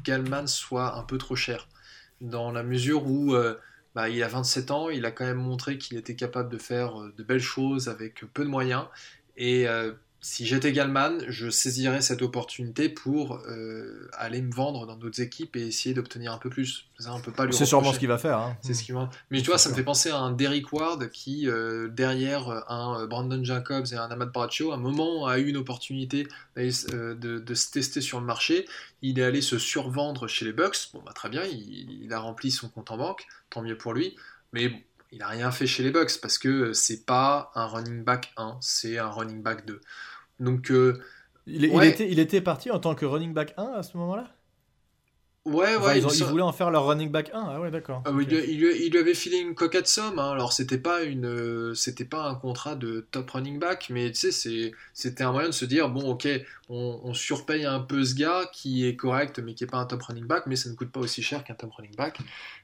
Galman soit un peu trop cher, dans la mesure où euh, bah, il a 27 ans, il a quand même montré qu'il était capable de faire de belles choses avec peu de moyens, et si j'étais Galman, je saisirais cette opportunité pour euh, aller me vendre dans d'autres équipes et essayer d'obtenir un peu plus. C'est sûrement ce qu'il va faire. Hein. C'est ce va. Mais tu vois, ça me fait penser à un Derrick Ward qui, euh, derrière un Brandon Jacobs et un Ahmad Bradshaw, à un moment a eu une opportunité euh, de, se tester sur le marché. Il est allé se survendre chez les Bucks. Bon, bah, très bien, il, il a rempli son compte en banque, tant mieux pour lui. Mais bon, il n'a rien fait chez les Bucks parce que c'est pas un running back 1, c'est un running back 2. Donc, euh, il, était, il était parti en tant que running back 1 à ce moment-là? Ouais, ouais. ils, voulaient en faire leur running back 1. Ah ouais, d'accord. Ah, il, lui avait filé une coquette somme. Hein. Alors, c'était pas une, c'était pas un contrat de top running back, mais tu sais, c'était un moyen de se dire bon, ok, on, surpaye un peu ce gars qui est correct, mais qui est pas un top running back, mais ça ne coûte pas aussi cher qu'un top running back.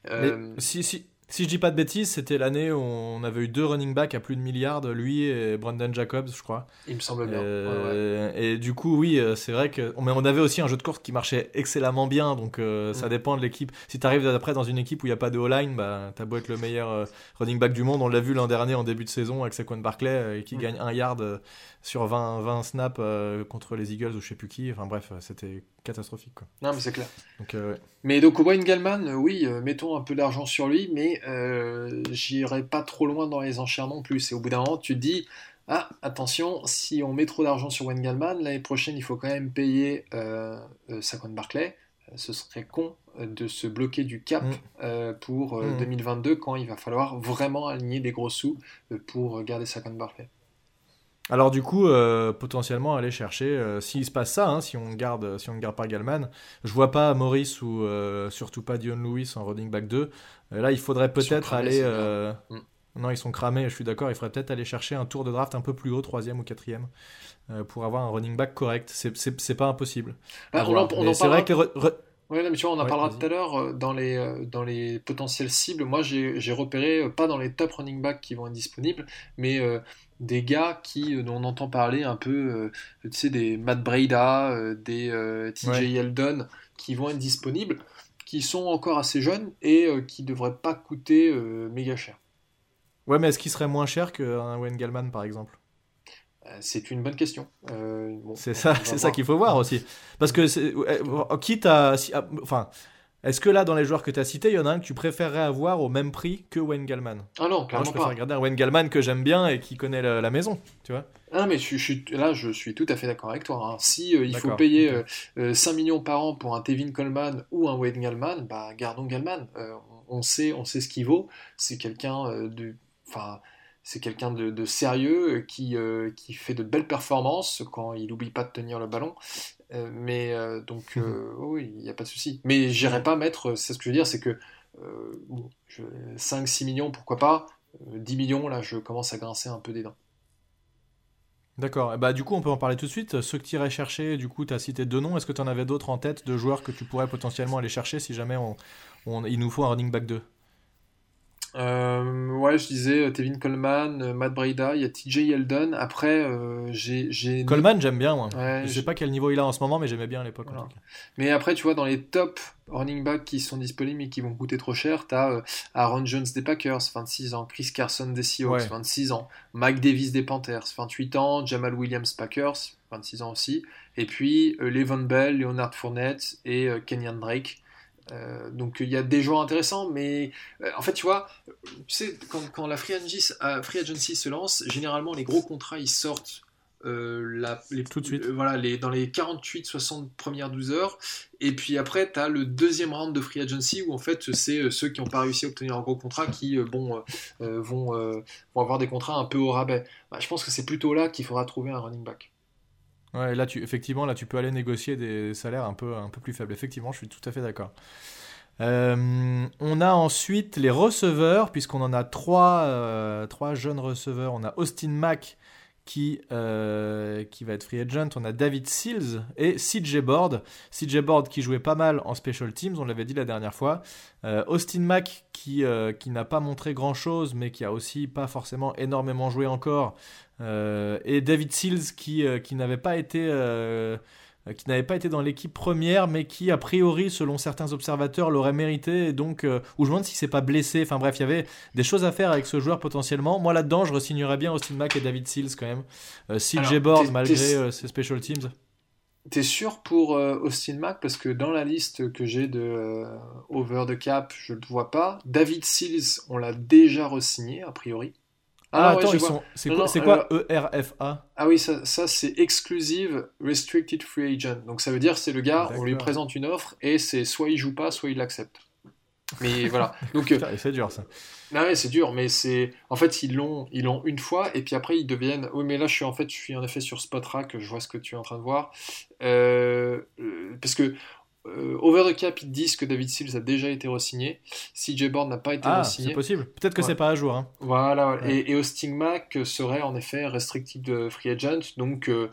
Euh, si, si, si je dis pas de bêtises, c'était l'année où on avait eu deux running backs à plus de milliards, lui et Brandon Jacobs, je crois. Il me semble bien. Euh, et du coup, oui, euh, c'est vrai que. Mais on avait aussi un jeu de course qui marchait excellemment bien, donc euh, ça mm. dépend de l'équipe. Si tu arrives après dans une équipe où il n'y a pas de O-line, bah, t'as beau être le meilleur running back du monde. On l'a vu l'an dernier en début de saison avec Saquon Barclay qui mm. gagne un yard sur 20, 20 snaps contre les Eagles ou je sais plus qui. Enfin bref, c'était catastrophique. Quoi. Non, mais c'est clair. Donc, euh, Mais donc, Wayne Gallman, euh, oui, euh, mettons un peu d'argent sur lui, mais j'irai pas trop loin dans les enchères non plus. Et au bout d'un moment, tu te dis, ah, attention, si on met trop d'argent sur Wayne Gallman, l'année prochaine, il faut quand même payer Saquon Barclay. Ce serait con de se bloquer du cap mm. pour 2022 mm. quand il va falloir vraiment aligner des gros sous pour garder Saquon Barclay. Alors du coup, euh, potentiellement aller chercher, euh, s'il se passe ça, hein, si on garde, si on ne garde pas Galman, je vois pas Maurice ou euh, surtout pas Dion Lewis en running back 2. là, il faudrait peut-être aller. Mm. Non, ils sont cramés, je suis d'accord. Il faudrait peut-être aller chercher un tour de draft un peu plus haut, troisième ou quatrième, pour avoir un running back correct. C'est pas impossible. Bah, c'est vrai que Oui, mais tu vois, on en parlera tout à l'heure dans les, dans les potentielles cibles. Moi, j'ai repéré, pas dans les top running backs qui vont être disponibles, mais des gars qui, euh, dont on entend parler un peu, euh, tu sais, des Matt Breda, euh, des TJ Yeldon, qui vont être disponibles, qui sont encore assez jeunes et qui ne devraient pas coûter méga cher. Ouais, mais est-ce qu'il serait moins cher qu'un Wayne Gallman, par exemple? C'est une bonne question. c'est ça, c'est ça qu'il faut voir aussi. Parce que quitte à, ah, enfin, est-ce que là, dans les joueurs que tu as cités, il y en a un que tu préférerais avoir au même prix que Wayne Gallman? Ah non, clairement Moi, je préfère regarder un Wayne Gallman que j'aime bien et qui connaît la, maison, tu vois Ah mais je, là, je suis tout à fait d'accord avec toi. Hein. Si euh, il faut payer 5 euh, euh, millions par an pour un Tevin Coleman ou un Wayne Gallman, bah gardons Gallman. on sait, on sait ce qu'il vaut. C'est quelqu'un de, enfin c'est quelqu'un de, sérieux qui, qui fait de belles performances quand il n'oublie pas de tenir le ballon. Euh, mais euh, donc, mhm. euh, oui, il n'y a pas de souci. Mais j'irai pas mettre, c'est ce que je veux dire, c'est que 5-6 millions, pourquoi pas 10 millions, là, je commence à grincer un peu des dents. D'accord. Bah, du coup, on peut en parler tout de suite. Ceux que tu irais chercher, du coup, tu as cité deux noms. Est-ce que tu en avais d'autres en tête, de joueurs que tu pourrais potentiellement aller chercher si jamais on, il nous faut un running back 2 euh, ouais, je disais euh, Tevin Coleman, euh, Matt Breda, il y a TJ Yeldon. Après, j'ai. Coleman, j'aime bien, moi. je sais pas quel niveau il a en ce moment, mais j'aimais bien à l'époque. Mais après, tu vois, dans les top running backs qui sont disponibles et qui vont coûter trop cher, t'as Aaron Jones des Packers, 26 ans, Chris Carson des Seahawks, 26 ans, Mike Davis des Panthers, 28 ans, Jamal Williams Packers, 26 ans aussi, et puis Levon Bell, Leonard Fournette et Kenyan Drake. Euh, donc il y a des joueurs intéressants, mais euh, en fait, tu vois, tu sais, quand, la free agency, euh, free agency, se lance, généralement les gros contrats ils sortent la, les, Tout de suite. voilà, les, dans les 48-60 premières 12 heures. Et puis après, tu as le deuxième round de free agency où en fait, c'est ceux qui n'ont pas réussi à obtenir un gros contrat qui bon, vont, vont avoir des contrats un peu au rabais. Bah, je pense que c'est plutôt là qu'il faudra trouver un running back. Ouais, là, effectivement, là, tu peux aller négocier des salaires un peu, un peu plus faibles. Effectivement, je suis tout à fait d'accord. Euh, on a ensuite les receveurs, puisqu'on en a trois, euh, trois, jeunes receveurs. On a Austin Mack qui, euh, qui va être free agent. On a David Seals et CJ Board. CJ Board qui jouait pas mal en special teams, on l'avait dit la dernière fois. Austin Mack qui, qui n'a pas montré grand chose, mais qui a aussi pas forcément énormément joué encore. Euh, et David Seals qui, euh, n'avait pas été euh, qui n'avait pas été dans l'équipe première, mais qui, a priori, selon certains observateurs, l'aurait mérité. Et donc, ou je me demande si c'est pas blessé. Enfin bref, il y avait des choses à faire avec ce joueur potentiellement. Moi, là-dedans, je resignerais bien Austin Mack et David Seals quand même. Euh, CJ Board, malgré ses special teams. T'es sûr pour Austin Mack? Parce que dans la liste que j'ai de Over the Cap, je ne le vois pas. David Seals, on l'a déjà re-signé, a priori. Ah, ah attends, c'est quoi, quoi ERFA Ah oui, ça, ça c'est Exclusive Restricted Free Agent. Donc ça veut dire c'est le gars, on lui présente une offre et c'est soit il joue pas, soit il l'accepte. Mais voilà. Donc euh, c'est dur ça. Ah ouais, c'est dur, mais c'est en fait ils l'ont ils l'ont une fois et puis après ils deviennent. Oui, mais là je suis en fait je suis en effet sur Spotrack, je vois ce que tu es en train de voir euh, euh, parce que euh, over the cap, ils disent que David Seals a déjà été re-signé. CJ Board n'a pas été ah, re-signé. C'est possible. Peut-être que c'est pas à jour. Hein. Voilà. Et, et Austin Mack serait en effet restricted free agent. Donc, euh,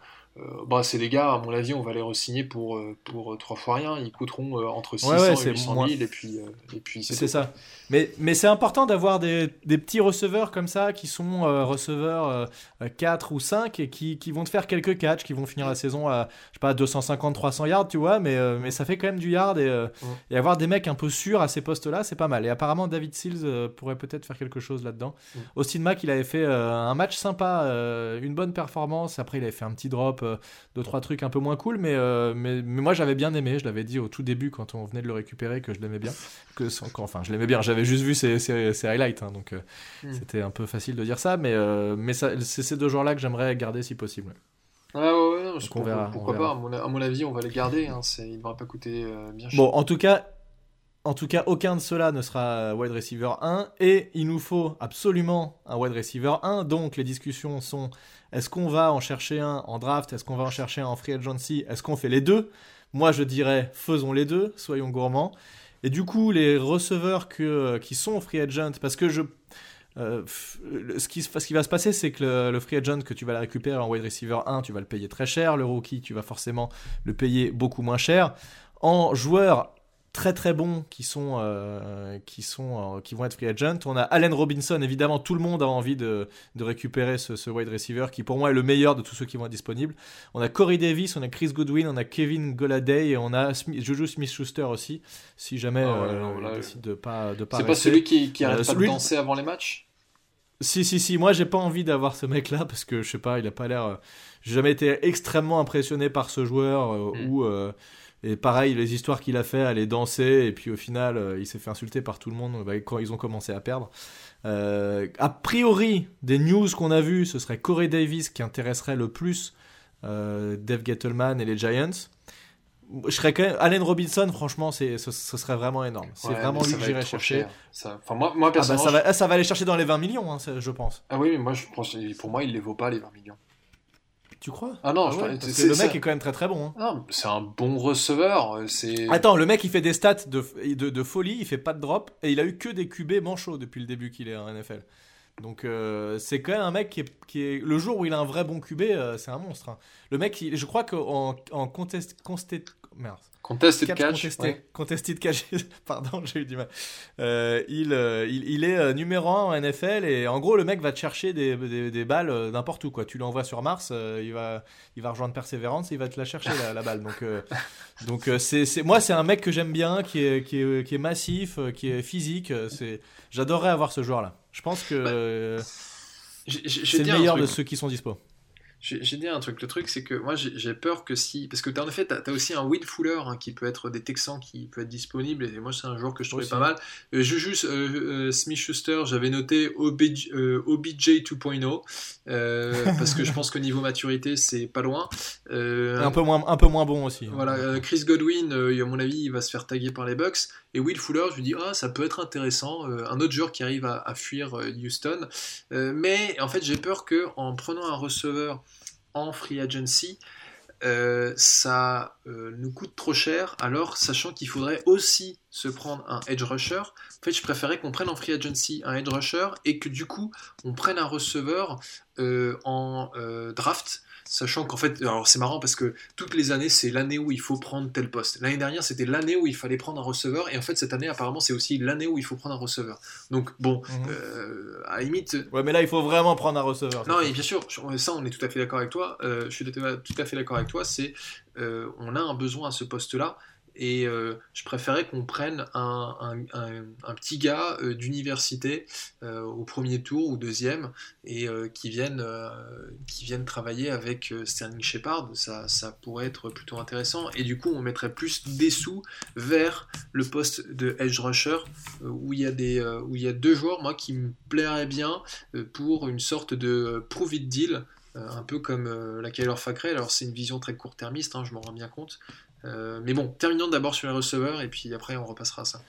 bah, c'est des gars, à mon avis, on va les re-signer pour, euh, pour trois fois rien. Ils coûteront entre 600 et 800 000 et puis, et puis c'est ça. Mais, mais c'est important d'avoir des, des, petits receveurs comme ça qui sont receveurs 4 ou 5 et qui, qui, vont te faire quelques catchs, qui vont finir la saison à je sais pas 250-300 yards, tu vois, mais, mais ça fait quand même du yard et, et avoir des mecs un peu sûrs à ces postes-là, c'est pas mal. Et apparemment, David Seals pourrait peut-être faire quelque chose là-dedans. Austin Mack, il avait fait un match sympa, une bonne performance. Après, il avait fait un petit drop euh, deux trois trucs un peu moins cool mais, euh, mais, mais, moi j'avais bien aimé je l'avais dit au tout début quand on venait de le récupérer que je l'aimais bien que enfin je l'aimais bien j'avais juste vu ses, ses, highlights hein, donc euh, hmm. c'était un peu facile de dire ça mais, mais c'est ces deux joueurs là que j'aimerais garder si possible ouais, ouais, on verra, pourquoi pas, à mon, avis, on va les garder. Hein, il ne va pas coûter bien cher. Bon, en tout cas, en tout cas, aucun de ceux-là ne sera wide receiver 1 et il nous faut absolument un wide receiver 1. Donc les discussions sont est-ce qu'on va en chercher un en draft? Est-ce qu'on va en chercher un en free agency? Est-ce qu'on fait les deux? Moi je dirais faisons les deux, soyons gourmands. Et du coup, les receveurs que, qui sont free agent, parce que je, euh, ce, qui, va se passer, c'est que le, free agent que tu vas récupérer en wide receiver 1, tu vas le payer très cher. Le rookie, tu vas forcément le payer beaucoup moins cher. En joueur très très bons qui sont euh, qui sont euh, qui vont être free agent. On a Allen Robinson, évidemment, tout le monde a envie de, de récupérer ce, wide receiver qui pour moi est le meilleur de tous ceux qui vont être disponibles. On a Corey Davis, on a Chris Goodwin, on a Kevin Goladay et on a Juju Smith-Schuster aussi. Si jamais ah euh, décide de pas de pas. C'est pas celui qui, qui arrête pas de danser avant les matchs? Si si si, moi j'ai pas envie d'avoir ce mec là parce que je sais pas, il a pas l'air. j'ai jamais été extrêmement impressionné par ce joueur mm. ou et pareil, les histoires qu'il a fait, aller danser, et puis au final, euh, il s'est fait insulter par tout le monde bah, quand ils ont commencé à perdre. Euh, a priori, des news qu'on a vues, ce serait Corey Davis qui intéresserait le plus euh, Dave Gettleman et les Giants. Je serais quand même... Allen Robinson, franchement, c'est, ce, serait vraiment énorme. C'est vraiment lui que j'irais chercher. Ça... Enfin, moi, moi, ah bah, ça, va, ça va aller chercher dans les 20 millions, hein, je pense. Ah oui, mais moi, je pense, pour moi, il les vaut pas les 20 millions. Tu crois Ah non, ah le mec est quand même très très bon. Hein. c'est un bon receveur. Euh, c'est. Attends, le mec il fait des stats de, de, de, folie, il fait pas de drop et il a eu que des QB manchots depuis le début qu'il est en NFL. Donc euh, c'est quand même un mec qui est, qui est, le jour où il a un vrai bon QB, euh, c'est un monstre. Hein. Le mec, je crois qu'en en contest, merde, Contested catch. Contested catch. Pardon, j'ai eu du mal. Euh, il, euh, il, il, est euh, numéro 1 en NFL et en gros, le mec va te chercher des, des, des balles n'importe où. Quoi. Tu l'envoies sur Mars, il, va, il va rejoindre Perseverance et il va te la chercher la, la balle. Donc, donc c'est, c'est, moi, c'est un mec que j'aime bien, qui est, qui est, qui est massif, qui est physique. C'est, j'adorerais avoir ce joueur-là. Je pense que bah, c'est le meilleur de ceux qui sont dispo. J'ai dit un truc. Le truc, c'est que moi, j'ai peur que si. Parce que as, en effet, tu as, aussi un Will Fuller hein, qui peut être des Texans qui peut être disponible. Et moi, c'est un joueur que je trouvais pas mal. Euh, Juju euh, euh, Smith Schuster, j'avais noté OBJ, OBJ 2.0. parce que je pense qu'au niveau maturité, c'est pas loin. un, peu moins, un peu moins bon aussi. Hein. Voilà, Chris Godwin, à mon avis, il va se faire taguer par les Bucks. Et Will Fuller, je lui dis, ah, ça peut être intéressant. un autre joueur qui arrive à, à fuir Houston. mais en fait, j'ai peur que en prenant un receveur en free agency, euh, ça euh, nous coûte trop cher, alors sachant qu'il faudrait aussi se prendre un edge rusher, en fait je préférais qu'on prenne en free agency un edge rusher et que du coup on prenne un receveur euh, en draft Sachant qu'en fait, alors c'est marrant parce que toutes les années, c'est l'année où il faut prendre tel poste. L'année dernière, c'était l'année où il fallait prendre un receveur, et en fait, cette année, apparemment, c'est aussi l'année où il faut prendre un receveur. Donc, bon, mhm. euh, à limite. Ouais, mais là, il faut vraiment prendre un receveur. Non, et bien sûr, ça, on est tout à fait d'accord avec toi. Euh, je suis tout à fait d'accord avec toi. C'est, euh, on a un besoin à ce poste-là. Et euh, je préférais qu'on prenne un, petit gars euh, d'université euh, au premier tour ou deuxième et qui, vienne, travailler avec Sterling Shepard. Ça, pourrait être plutôt intéressant. Et du coup, on mettrait plus des sous vers le poste de edge rusher où il y a, des, où il y a deux joueurs, moi, qui me plairaient bien pour une sorte de prove it deal. un peu comme la Kyler Fackrell, alors c'est une vision très court-termiste, hein, je m'en rends bien compte, euh, mais bon, terminons d'abord sur les receveurs et puis après on repassera à ça.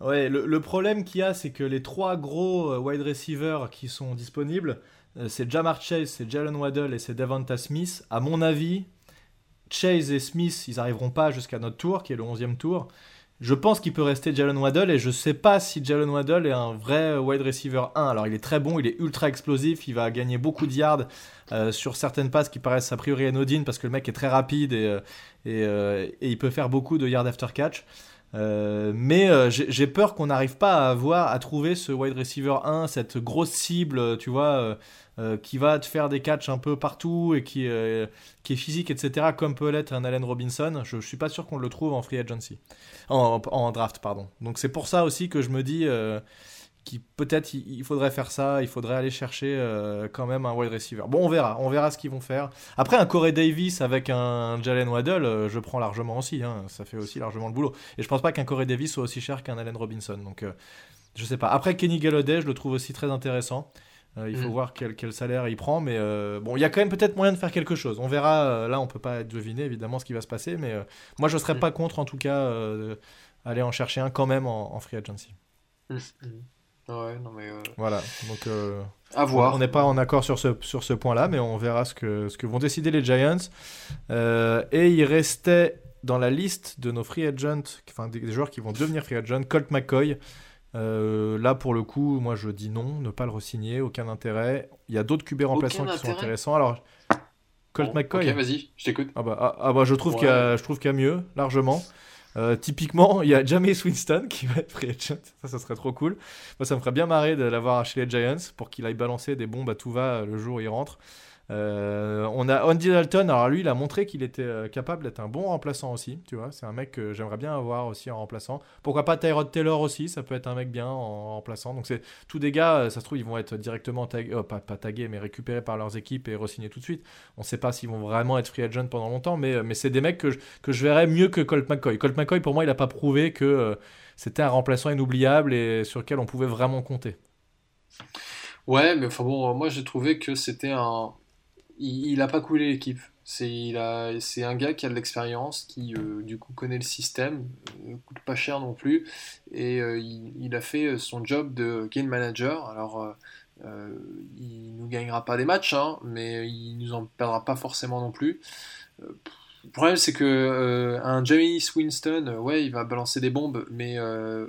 Ouais, le, problème qu'il y a, c'est que les trois gros euh, wide receivers qui sont disponibles, euh, c'est Jamar Chase, c'est Jalen Waddle et c'est Devonta Smith. À mon avis, Chase et Smith, ils n'arriveront pas jusqu'à notre tour, qui est le 11e tour. Je pense qu'il peut rester Jalen Waddle et je sais pas si Jalen Waddle est un vrai wide receiver 1. Alors il est très bon, il est ultra explosif, il va gagner beaucoup de yards euh, sur certaines passes qui paraissent a priori anodines parce que le mec est très rapide et, euh, euh, et, il peut faire beaucoup de yards after catch. Mais j'ai peur qu'on n'arrive pas à avoir, à trouver ce wide receiver 1, cette grosse cible, tu vois, euh, qui va te faire des catchs un peu partout et qui, euh, qui est physique, etc., comme peut l'être un Allen Robinson, je, ne suis pas sûr qu'on le trouve en free agency. En, draft, pardon. Donc c'est pour ça aussi que je me dis euh, qu'il peut-être il, faudrait faire ça, il faudrait aller chercher quand même un wide receiver. Bon, on verra, on verra ce qu'ils vont faire. Après, un Corey Davis avec un Jalen Waddle, je prends largement aussi, hein. ça fait aussi largement le boulot. Et je pense pas qu'un Corey Davis soit aussi cher qu'un Allen Robinson. Donc je sais pas. Après, Kenny Galladay, je le trouve aussi très intéressant. Euh, il faut mm. voir quel, quel, salaire il prend, mais euh, bon, il y a quand même peut-être moyen de faire quelque chose. On verra. Euh, là, on peut pas deviner évidemment ce qui va se passer, mais moi, je serais mm. pas contre en tout cas aller en chercher un quand même en, free agency. Mm. Ouais, non mais voilà. Donc à voir. On n'est pas en accord sur ce sur ce point-là, mais on verra ce que ce que vont décider les Giants. et il restait dans la liste de nos free agents, enfin des, des joueurs qui vont devenir free agents, Colt McCoy. Euh, là, pour le coup, moi je dis non, ne pas le re-signer, aucun intérêt. Il y a d'autres QB remplaçants qui sont intéressants. Alors, Colt McCoy. Ok, vas-y, je t'écoute. Ah bah, ah, ah bah je trouve qu'il y, qu y, a mieux, largement. Euh, typiquement, il y a James Winston qui va être free agent. Ça, ça serait trop cool. Moi, ça me ferait bien marrer de l'avoir chez les Giants pour qu'il aille balancer des bombes tout va le jour où il rentre. Euh, on a Andy Dalton, alors lui, il a montré qu'il était euh, capable d'être un bon remplaçant aussi, tu vois. C'est un mec que j'aimerais bien avoir aussi en remplaçant. Pourquoi pas Tyrod Taylor aussi, ça peut être un mec bien en remplaçant. Donc c'est tous des gars, euh, ça se trouve, ils vont être directement tagués, pas, tagués, mais récupérés par leurs équipes et re tout de suite. On sait pas s'ils vont vraiment être free agent pendant longtemps, mais, mais c'est des mecs que je, que je verrais mieux que Colt McCoy. Colt McCoy, pour moi, il a pas prouvé que c'était un remplaçant inoubliable et sur lequel on pouvait vraiment compter. Ouais, mais enfin bon, moi j'ai trouvé que c'était un, il n'a pas coulé l'équipe. C'est un gars qui a de l'expérience, qui euh, du coup connaît le système, ne coûte pas cher non plus, et euh, il, a fait son job de game manager. Alors, euh, il nous gagnera pas des matchs, hein, mais il nous en perdra pas forcément non plus. Le problème, c'est que euh, un Jamie Winston, euh, ouais, il va balancer des bombes, mais euh,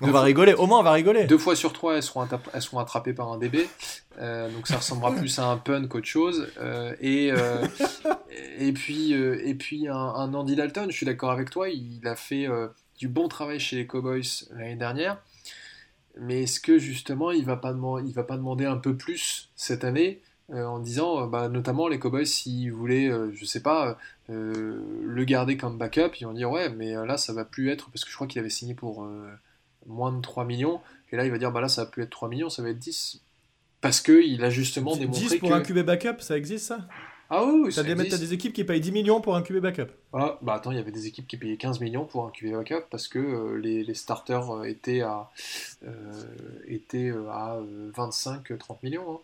on va rigoler. Au moins, on va rigoler. Deux fois sur trois, elles seront, elles seront attrapées par un DB, donc ça ressemblera plus à un pun qu'autre chose. et et puis et puis un, un, Andy Dalton, je suis d'accord avec toi, il a fait du bon travail chez les Cowboys l'année dernière. Mais est-ce que justement, il va pas il va pas demander un peu plus cette année? Euh, en disant, euh, bah, notamment les Cowboys, s'ils voulaient, euh, je sais pas, le garder comme backup, ils vont dire ouais, mais là ça va plus être, parce que je crois qu'il avait signé pour moins de 3 millions, et là il va dire bah là ça va plus être 3 millions, ça va être 10. Parce qu'il a justement démontré 10 pour que... un QB backup, ça existe ça? Ah oui, oui T'as des, t'as des équipes qui payent 10 millions pour un QB backup. Ah, bah attends, il y avait des équipes qui payaient 15 millions pour un QB backup parce que euh, les, les starters étaient à, euh, étaient à 25-30 millions. hein.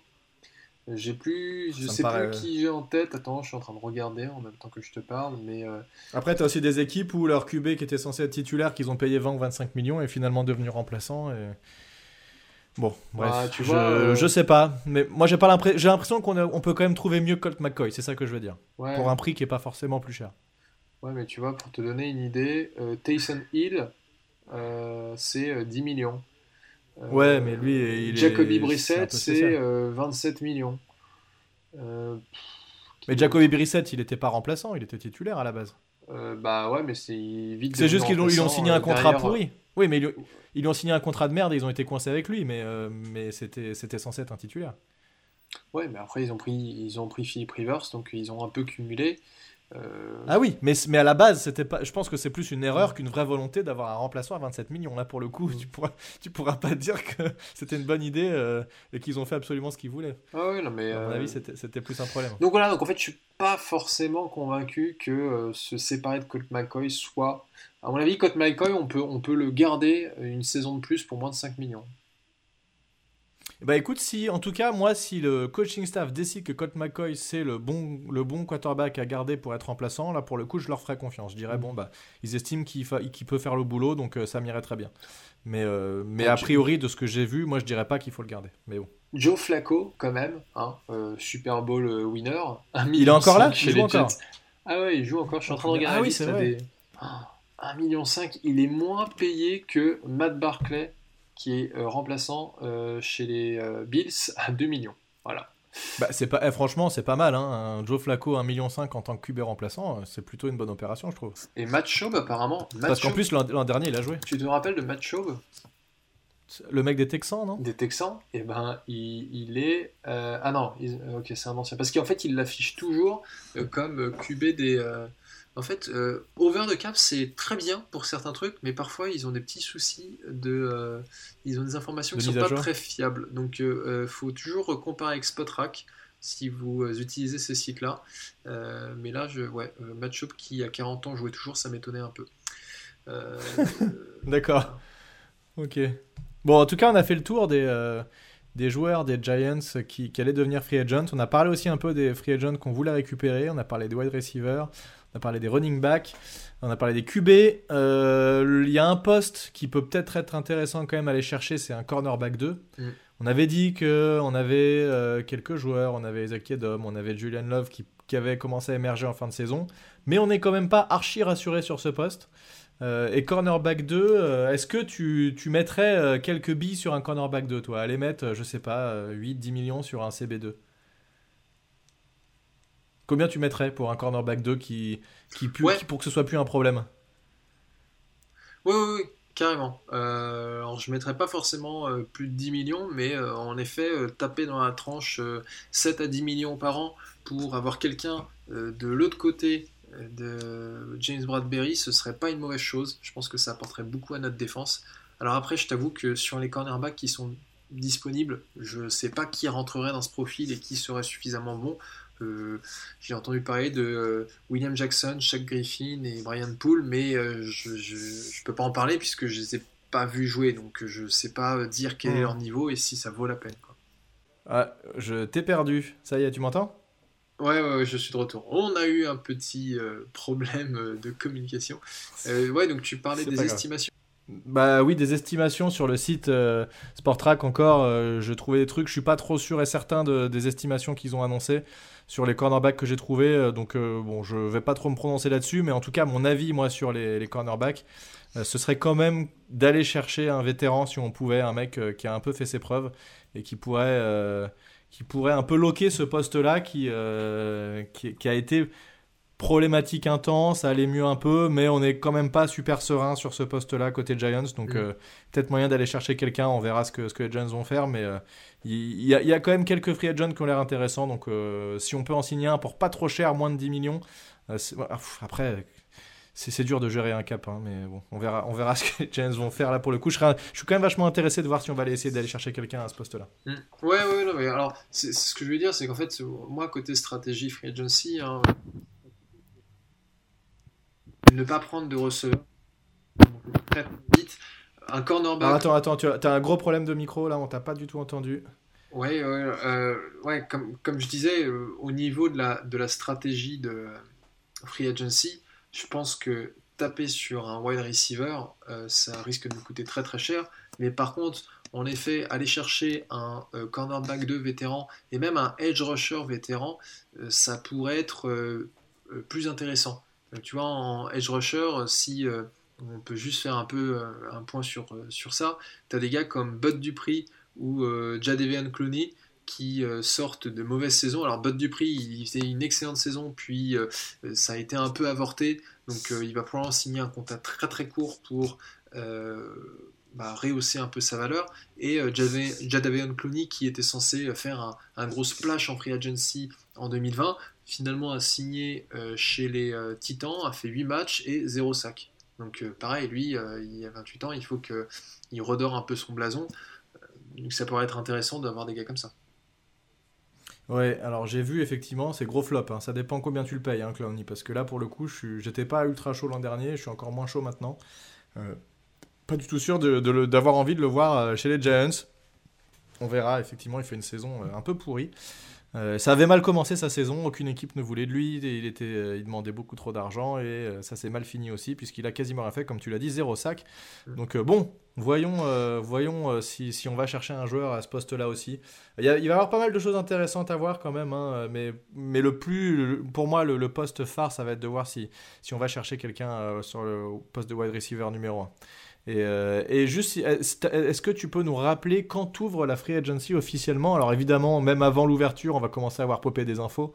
J'ai plus, je Ça sais paraît- plus qui j'ai en tête. Attends, je suis en train de regarder en même temps que je te parle, mais euh, Après, t'as aussi des équipes où leur QB qui était censé être titulaire, qu'ils ont payé 20 ou 25 millions, est finalement devenu remplaçant. Et... Bon, bref, Bah, tu je, vois, euh, je sais pas. Mais moi, j'ai pas l'impression, j'ai l'impression qu'on a- on peut quand même trouver mieux que Colt McCoy. C'est ça que je veux dire. ouais, Pour un prix qui est pas forcément plus cher. ouais, mais tu vois, pour te donner une idée, euh, Taysom Hill, euh, c'est euh, 10 millions. Euh, Ouais, mais lui, il est- Jacoby c'est un Brissett, peu c'est spécial. euh, 27 millions. Euh, Mais Jacoby Brissett, il était pas remplaçant, il était titulaire à la base. bah ouais, mais c'est vite. C'est juste qu'ils ont, ils ont signé un contrat derrière, pourri. Oui, mais ils, lui- ils lui ont signé un contrat de merde et ils ont été coincés avec lui, mais, euh, mais c'était, c'était censé être un titulaire. Ouais, mais après ils ont pris, ils ont pris Philip Rivers, donc ils ont un peu cumulé. Euh, Ah oui, mais, mais à la base, c'était pas. Je pense que c'est plus une erreur qu'une vraie volonté d'avoir un remplaçant à 27 millions. Là, pour le coup, tu pourras, tu pourras pas dire que c'était une bonne idée euh, et qu'ils ont fait absolument ce qu'ils voulaient. Ah ouais, non mais. À mon euh, avis, c'était, c'était plus un problème. Donc voilà, donc en fait je suis pas forcément convaincu que se séparer de Colt McCoy soit. À mon avis, Colt McCoy, on peut, on peut le garder une saison de plus pour moins de 5 millions. Bah écoute, si en tout cas, moi, si le coaching staff décide que Colt McCoy c'est le bon, le bon quarterback à garder pour être remplaçant, là pour le coup, je leur ferai confiance. Je dirais, Mm. bon, bah, ils estiment qu'il, qu'il peut faire le boulot, donc euh, ça m'irait très bien. Mais, euh, mais a priori, de ce que j'ai vu, moi je dirais pas qu'il faut le garder. Mais bon. Joe Flacco, quand même, hein, euh, Super Bowl winner. Il est encore là Il chez joue les encore Jets. Ah ouais, il joue encore. Je suis en train de regarder Ah oui, c'est vrai. des- Ah, 1,5 million. Il est moins payé que Matt Barclay, qui est euh, remplaçant euh, chez les euh, Bills, à 2 millions. Voilà. Bah, c'est pas, eh, franchement, c'est pas mal. Hein. Joe Flacco, 1,5 million en tant que QB remplaçant, c'est plutôt une bonne opération, je trouve. Et Matt Schaub, apparemment. Matt Parce qu'en plus, l'an, dernier, il a joué. tu te rappelles de Matt Schaub? Le mec des Texans, non? Des Texans? Eh ben, il, il est. euh, ah non, il- ok, c'est un ancien. Parce qu'en fait, il l'affiche toujours euh, comme QB des. euh, En fait, euh, over the cap, c'est très bien pour certains trucs, mais parfois ils ont des petits soucis de. euh, ils ont des informations De qui sont mise à pas jour. très fiables. Donc, il euh, euh, faut toujours comparer avec Spotrac si vous euh, utilisez ce site-là. Euh, mais là, je, ouais, euh, Schaub qui à 40 ans jouait toujours, ça m'étonnait un peu. Euh, D'accord. Ok. Bon, en tout cas, on a fait le tour des, euh, des joueurs des Giants qui, qui allaient devenir free agents. On a parlé aussi un peu des free agents qu'on voulait récupérer. On a parlé des wide receivers. On a parlé des running backs. On a parlé des QB. Euh, Il y a un poste qui peut peut-être être intéressant quand même à aller chercher, c'est un cornerback 2. Mm. On avait dit que on avait euh, quelques joueurs. On avait Isaac Edom, on avait Julian Love qui, qui avait commencé à émerger en fin de saison. Mais on n'est quand même pas archi rassuré sur ce poste. Euh, et cornerback 2, euh, est-ce que tu, tu mettrais quelques billes sur un cornerback 2, toi? Aller mettre, je sais pas, 8-10 millions sur un CB2 Combien tu mettrais pour un cornerback 2 qui, qui, pu- Ouais. qui- pour que ce soit plus un problème Oui, oui, oui, carrément. Euh, alors, je ne mettrais pas forcément euh, plus de 10 millions, mais euh, en effet, taper dans la tranche euh, 7 à 10 millions par an pour avoir quelqu'un de l'autre côté de James Bradbury, ce serait pas une mauvaise chose. Je pense que ça apporterait beaucoup à notre défense. Alors après, je t'avoue que sur les cornerbacks qui sont disponibles, je ne sais pas qui rentrerait dans ce profil et qui serait suffisamment bon. Euh, j'ai entendu parler de euh, William Jackson, Chuck Griffin et Brian Poole, mais euh, je, je peux pas en parler puisque je les ai pas vus jouer, donc je sais pas dire quel est Mhm. leur niveau et si ça vaut la peine. Quoi. Ah, je t'ai perdu. Ça y est, tu m'entends? Ouais, ouais, ouais, je suis de retour. On a eu un petit euh, problème euh, de communication. Ouais, donc tu parlais des estimations. Bah oui, des estimations sur le site euh, Sportrack encore. euh, je trouvais des trucs. Je suis pas trop sûr et certain de- des estimations qu'ils ont annoncées sur les cornerbacks que j'ai trouvés. euh, donc euh, bon, je vais pas trop me prononcer là-dessus, mais en tout cas, mon avis moi sur les, cornerbacks, euh, ce serait quand même d'aller chercher un vétéran si on pouvait, un mec qui a un peu fait ses preuves et qui pourrait, un peu loquer ce poste-là qui a été problématique un temps, ça allait mieux un peu, mais on n'est quand même pas super serein sur ce poste-là côté Giants, donc Mm. euh, peut-être moyen d'aller chercher quelqu'un, on verra ce que, ce que les Giants vont faire, mais euh, il y, a- il y a quand même quelques free agents qui ont l'air intéressants, donc euh, si on peut en signer un pour pas trop cher, moins de 10 millions, euh, après, c'est dur de gérer un cap, hein, mais bon, on verra, on verra ce que les Giants vont faire là pour le coup. Je, suis quand même vachement intéressé de voir si on va aller essayer d'aller chercher quelqu'un à ce poste-là. Mm. Ouais, ouais, non, mais alors, c'est, ce que je veux dire, c'est qu'en fait, moi, côté stratégie free agency, hein, ne pas prendre de receveur très vite. Un cornerback. attends, attends, tu as, un gros problème de micro là, on t'a pas du tout entendu. Ouais, ouais, euh, ouais comme, comme je disais, euh, au niveau de la, de la stratégie de free agency, je pense que taper sur un wide receiver, euh, ça risque de nous coûter très très cher. Mais par contre, en effet, aller chercher un cornerback 2 vétéran et même un edge rusher vétéran, ça pourrait être plus intéressant. Tu vois, en edge rusher, si on peut juste faire un peu un point sur, ça, tu as des gars comme Bud Dupri ou Jadevian Clooney qui euh, sortent de mauvaises saisons. Alors Bud Dupri, il faisait une excellente saison, puis euh, ça a été un peu avorté, donc euh, il va probablement signer un contrat très très court pour bah, rehausser un peu sa valeur. Et Jadavion Clooney, qui était censé faire un, gros splash en free agency en 2020, finalement a signé chez les Titans, a fait 8 matchs et 0 sac. Donc pareil, lui, il a 28 ans, il faut qu'il redore un peu son blason. Donc ça pourrait être intéressant d'avoir des gars comme ça. Ouais, alors j'ai vu effectivement, c'est gros flop. Hein. Ça dépend combien tu le payes, hein, Clowny. Parce que là, pour le coup, j'étais pas ultra chaud l'an dernier, je suis encore moins chaud maintenant. Euh, pas du tout sûr d'avoir envie de le voir euh, chez les Giants. On verra, effectivement, il fait une saison euh, un peu pourrie. Euh, ça avait mal commencé sa saison, aucune équipe ne voulait de lui, il, était, euh, il demandait beaucoup trop d'argent et euh, ça s'est mal fini aussi puisqu'il a quasiment rien fait, comme tu l'as dit, zéro sac. Mm. Donc bon, voyons, voyons si, si, on va chercher un joueur à ce poste-là aussi. Il, il, va y avoir pas mal de choses intéressantes à voir quand même, hein, mais, mais le plus, pour moi, le, le, poste phare, ça va être de voir si, si on va chercher quelqu'un sur le poste de wide receiver numéro 1. Euh, et, juste, est-ce que tu peux nous rappeler quand ouvre la free agency officiellement? Alors évidemment, même avant l'ouverture, on va commencer à avoir popé des infos,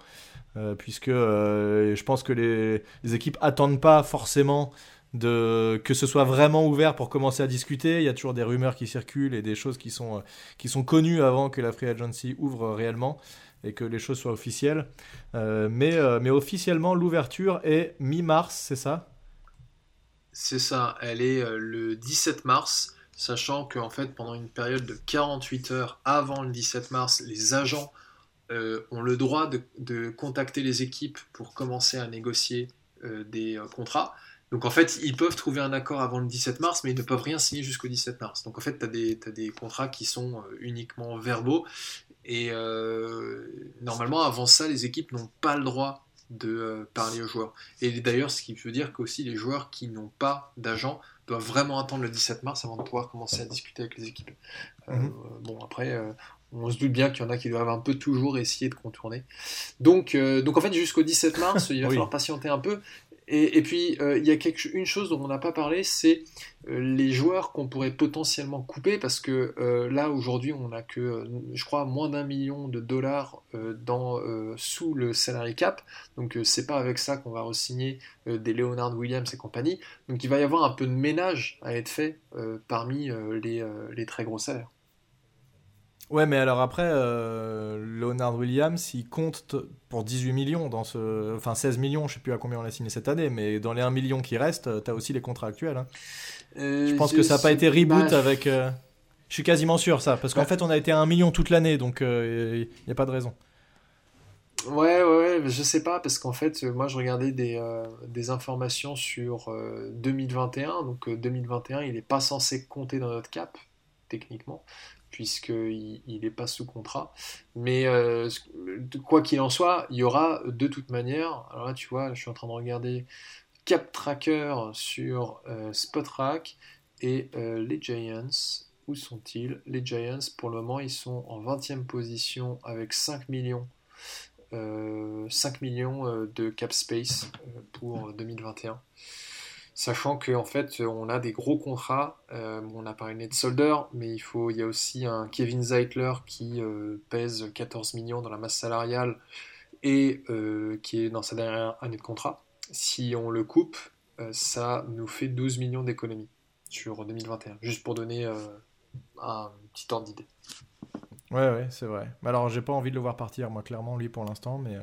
euh, puisque euh, je pense que les, équipes attendent pas forcément de, que ce soit vraiment ouvert pour commencer à discuter. Il y a toujours des rumeurs qui circulent et des choses qui sont, qui sont connues avant que la free agency ouvre réellement et que les choses soient officielles. mais officiellement, l'ouverture est mi-mars, c'est ça? C'est ça, elle est euh, le 17 mars, sachant qu'en fait, pendant une période de 48 heures avant le 17 mars, les agents euh, ont le droit de, contacter les équipes pour commencer à négocier euh, des contrats. Donc en fait, ils peuvent trouver un accord avant le 17 mars, mais ils ne peuvent rien signer jusqu'au 17 mars. Donc en fait, tu as, des contrats qui sont uniquement verbaux. Et normalement, avant ça, les équipes n'ont pas le droit de euh, parler aux joueurs. Et d'ailleurs, ce qui veut dire qu'aussi les joueurs qui n'ont pas d'agent doivent vraiment attendre le 17 mars avant de pouvoir commencer à discuter avec les équipes. Euh, mhm. bon, après, euh, on se doute bien qu'il y en a qui doivent un peu toujours essayer de contourner. Donc, donc en fait, jusqu'au 17 mars, il va falloir patienter un peu. Et, puis, euh, il y a une chose dont on n'a pas parlé, c'est euh, les joueurs qu'on pourrait potentiellement couper, parce que euh, là, aujourd'hui, on n'a que, je crois, moins d'un million de dollars dans, sous le salary cap. Donc, c'est pas avec ça qu'on va re-signer des Leonard Williams et compagnie. Donc, il va y avoir un peu de ménage à être fait parmi les, les très gros salaires. Ouais, mais alors après, euh, Leonard Williams, il compte pour 18 millions dans ce. Enfin, 16 millions, je sais plus à combien on a signé cette année, mais dans les 1 million qui restent, tu as aussi les contrats actuels. Hein. Euh, je pense que ça n'a pas été reboot avec. Euh, je suis quasiment sûr, ça, parce qu'en fait, on a été à 1 million toute l'année, donc il n'y a pas de raison. Ouais, ouais, ouais, je sais pas, parce qu'en fait, moi je regardais des, des informations sur 2021, donc 2021, il n'est pas censé compter dans notre cap, techniquement puisqu'il n'est pas sous contrat. Mais euh, quoi qu'il en soit, il y aura de toute manière, alors là tu vois, je suis en train de regarder Cap Tracker sur euh, Spotrack et euh, les Giants. Où sont-ils? Les Giants, pour le moment, ils sont en 20e position avec 5 millions. 5 millions de cap space pour 2021 sachant qu'en fait on a des gros contrats. Euh, on a parlé de Solder, mais il, faut, il y a aussi un Kevin Zeitler qui euh, pèse 14 millions dans la masse salariale et euh, qui est dans sa dernière année de contrat. Si on le coupe, ça nous fait 12 millions d'économies sur 2021, juste pour donner un petit ordre d'idée. Ouais, ouais, c'est vrai. Alors, j'ai pas envie de le voir partir, moi, clairement, lui, pour l'instant, mais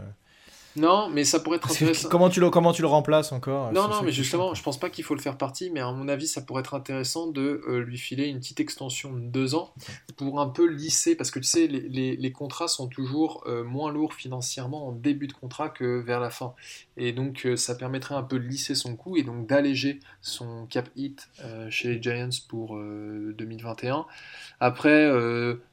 Non, mais ça pourrait être intéressant. comment, tu le, comment tu le remplaces encore Non, non, mais justement, je pense pas qu'il faut le faire partie, mais à mon avis, ça pourrait être intéressant de euh, lui filer une petite extension de deux ans pour un peu lisser, parce que tu sais, les, les, contrats sont toujours euh, moins lourds financièrement en début de contrat que vers la fin. Et donc, euh, ça permettrait un peu de lisser son coût et donc d'alléger son cap hit chez les Giants pour 2021. Après,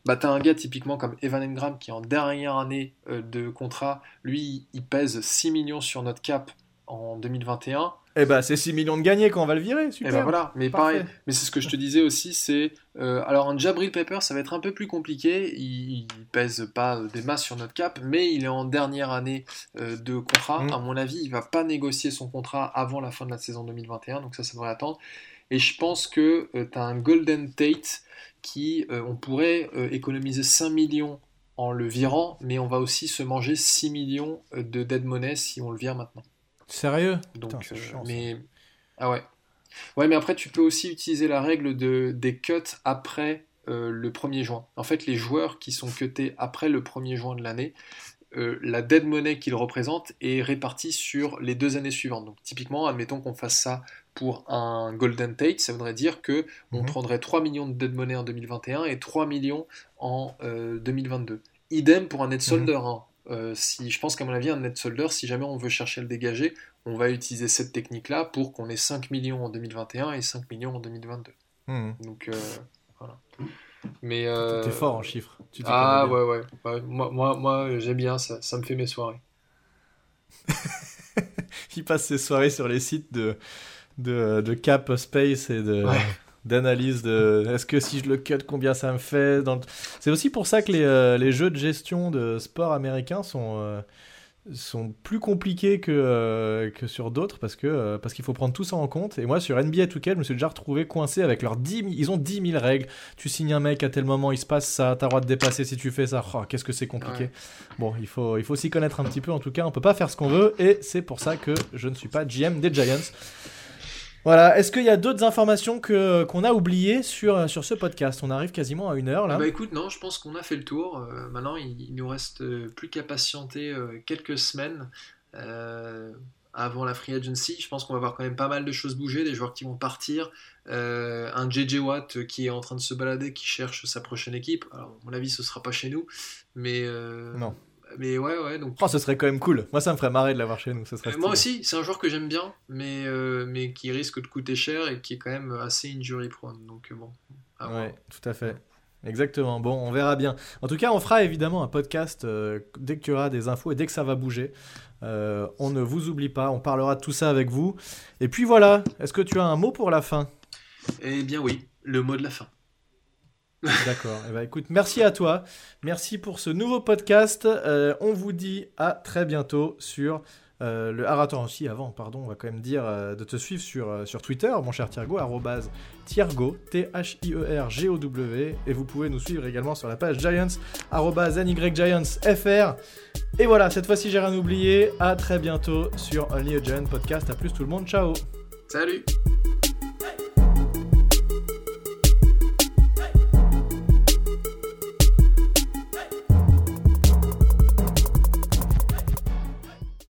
bah, tu as un gars typiquement comme Evan Engram qui, en dernière année de contrat, lui, il pèse 6 millions sur notre cap en 2021. Eh ben, c'est 6 millions de gagnés quand on va le virer, super. Eh ben voilà, mais pareil, mais c'est ce que je te disais aussi, c'est euh, alors un Jabril Pepper, ça va être un peu plus compliqué. Il, pèse pas des masses sur notre cap, mais il est en dernière année euh, de contrat. Mm. À mon avis, il va pas négocier son contrat avant la fin de la saison 2021, donc ça, ça devrait attendre. Et je pense que euh, tu as un Golden Tate qui, on pourrait économiser 5 millions en le virant, mais on va aussi se manger 6 millions de dead money si on le vire maintenant. Sérieux? Donc, euh, mais ah ouais. Ouais, mais après tu peux aussi utiliser la règle de des cuts après euh, le 1er juin. En fait, les joueurs qui sont cutés après le 1er juin de l'année, euh, la dead money qu'ils représentent est répartie sur les deux années suivantes. Donc typiquement, admettons qu'on fasse ça pour un Golden Tate, ça voudrait dire que on mhm. prendrait 3 millions de dead money en 2021 et 3 millions en 2022. Idem pour un net solder. Mhm. Hein. Euh, si, je pense qu'à mon avis, un net solder, si jamais on veut chercher à le dégager, on va utiliser cette technique-là pour qu'on ait 5 millions en 2021 et 5 millions en 2022. Mhm. Donc, euh, voilà. Mais. Euh... T'es fort en chiffres. ah ouais, ouais, Moi, moi, moi j'aime bien, ça, ça me fait mes soirées. Il passe ses soirées sur les sites de, de, de Cap Space et de d'analyse de est-ce que si je le cut, combien ça me fait. Dans C'est aussi pour ça que les, euh, les, jeux de gestion de sport américains sont, euh, sont plus compliqués que, euh, que sur d'autres parce que parce qu'il faut prendre tout ça en compte. Et moi, sur NBA 2K, je me suis déjà retrouvé coincé avec leurs 10 Ils ont 10 000 règles. Tu signes un mec, à tel moment il se passe ça, t'as le droit de dépasser si tu fais ça. Oh, Qu'est-ce que c'est compliqué. Bon, il faut, il faut s'y connaître un petit peu en tout cas. On peut pas faire ce qu'on veut et c'est pour ça que je ne suis pas GM des Giants. Voilà. Est-ce qu'il y a d'autres informations que qu'on a oubliées sur, sur ce podcast? On arrive quasiment à une heure là. Bah écoute, non, je pense qu'on a fait le tour. Euh, maintenant, il, nous reste euh, plus qu'à patienter euh, quelques semaines avant la free agency. Je pense qu'on va voir quand même pas mal de choses bouger, des joueurs qui vont partir, un JJ Watt qui est en train de se balader, qui cherche sa prochaine équipe. Alors, à mon avis, ce sera pas chez nous, mais non mais ouais, ouais. Donc... Oh, ce serait quand même cool. Moi, ça me ferait marrer de l'avoir chez nous. Ce serait moi aussi, c'est un joueur que j'aime bien, mais, euh, mais qui risque de coûter cher et qui est quand même assez injury prone. Donc, euh, bon. Ouais, tout à fait. Exactement. Bon, on verra bien. En tout cas, on fera évidemment un podcast euh, dès qu'il y aura des infos et dès que ça va bouger. on ne vous oublie pas. On parlera de tout ça avec vous. Et puis voilà. Est-ce que tu as un mot pour la fin? Eh bien, oui. Le mot de la fin. D'accord. Eh ben, écoute, merci à toi. Merci pour ce nouveau podcast. Euh, on vous dit à très bientôt sur euh, le. Ah, aussi, avant, pardon, on va quand même dire euh, de te suivre sur, Twitter, mon cher Thiergo, arrobase Thiergo, T-H-I-E-R-G-O-W. Et vous pouvez nous suivre également sur la page Giants, arrobase FR. Et voilà, cette fois-ci, j'ai rien oublié. À très bientôt sur Only a Giant Podcast. À plus tout le monde. Ciao. Salut.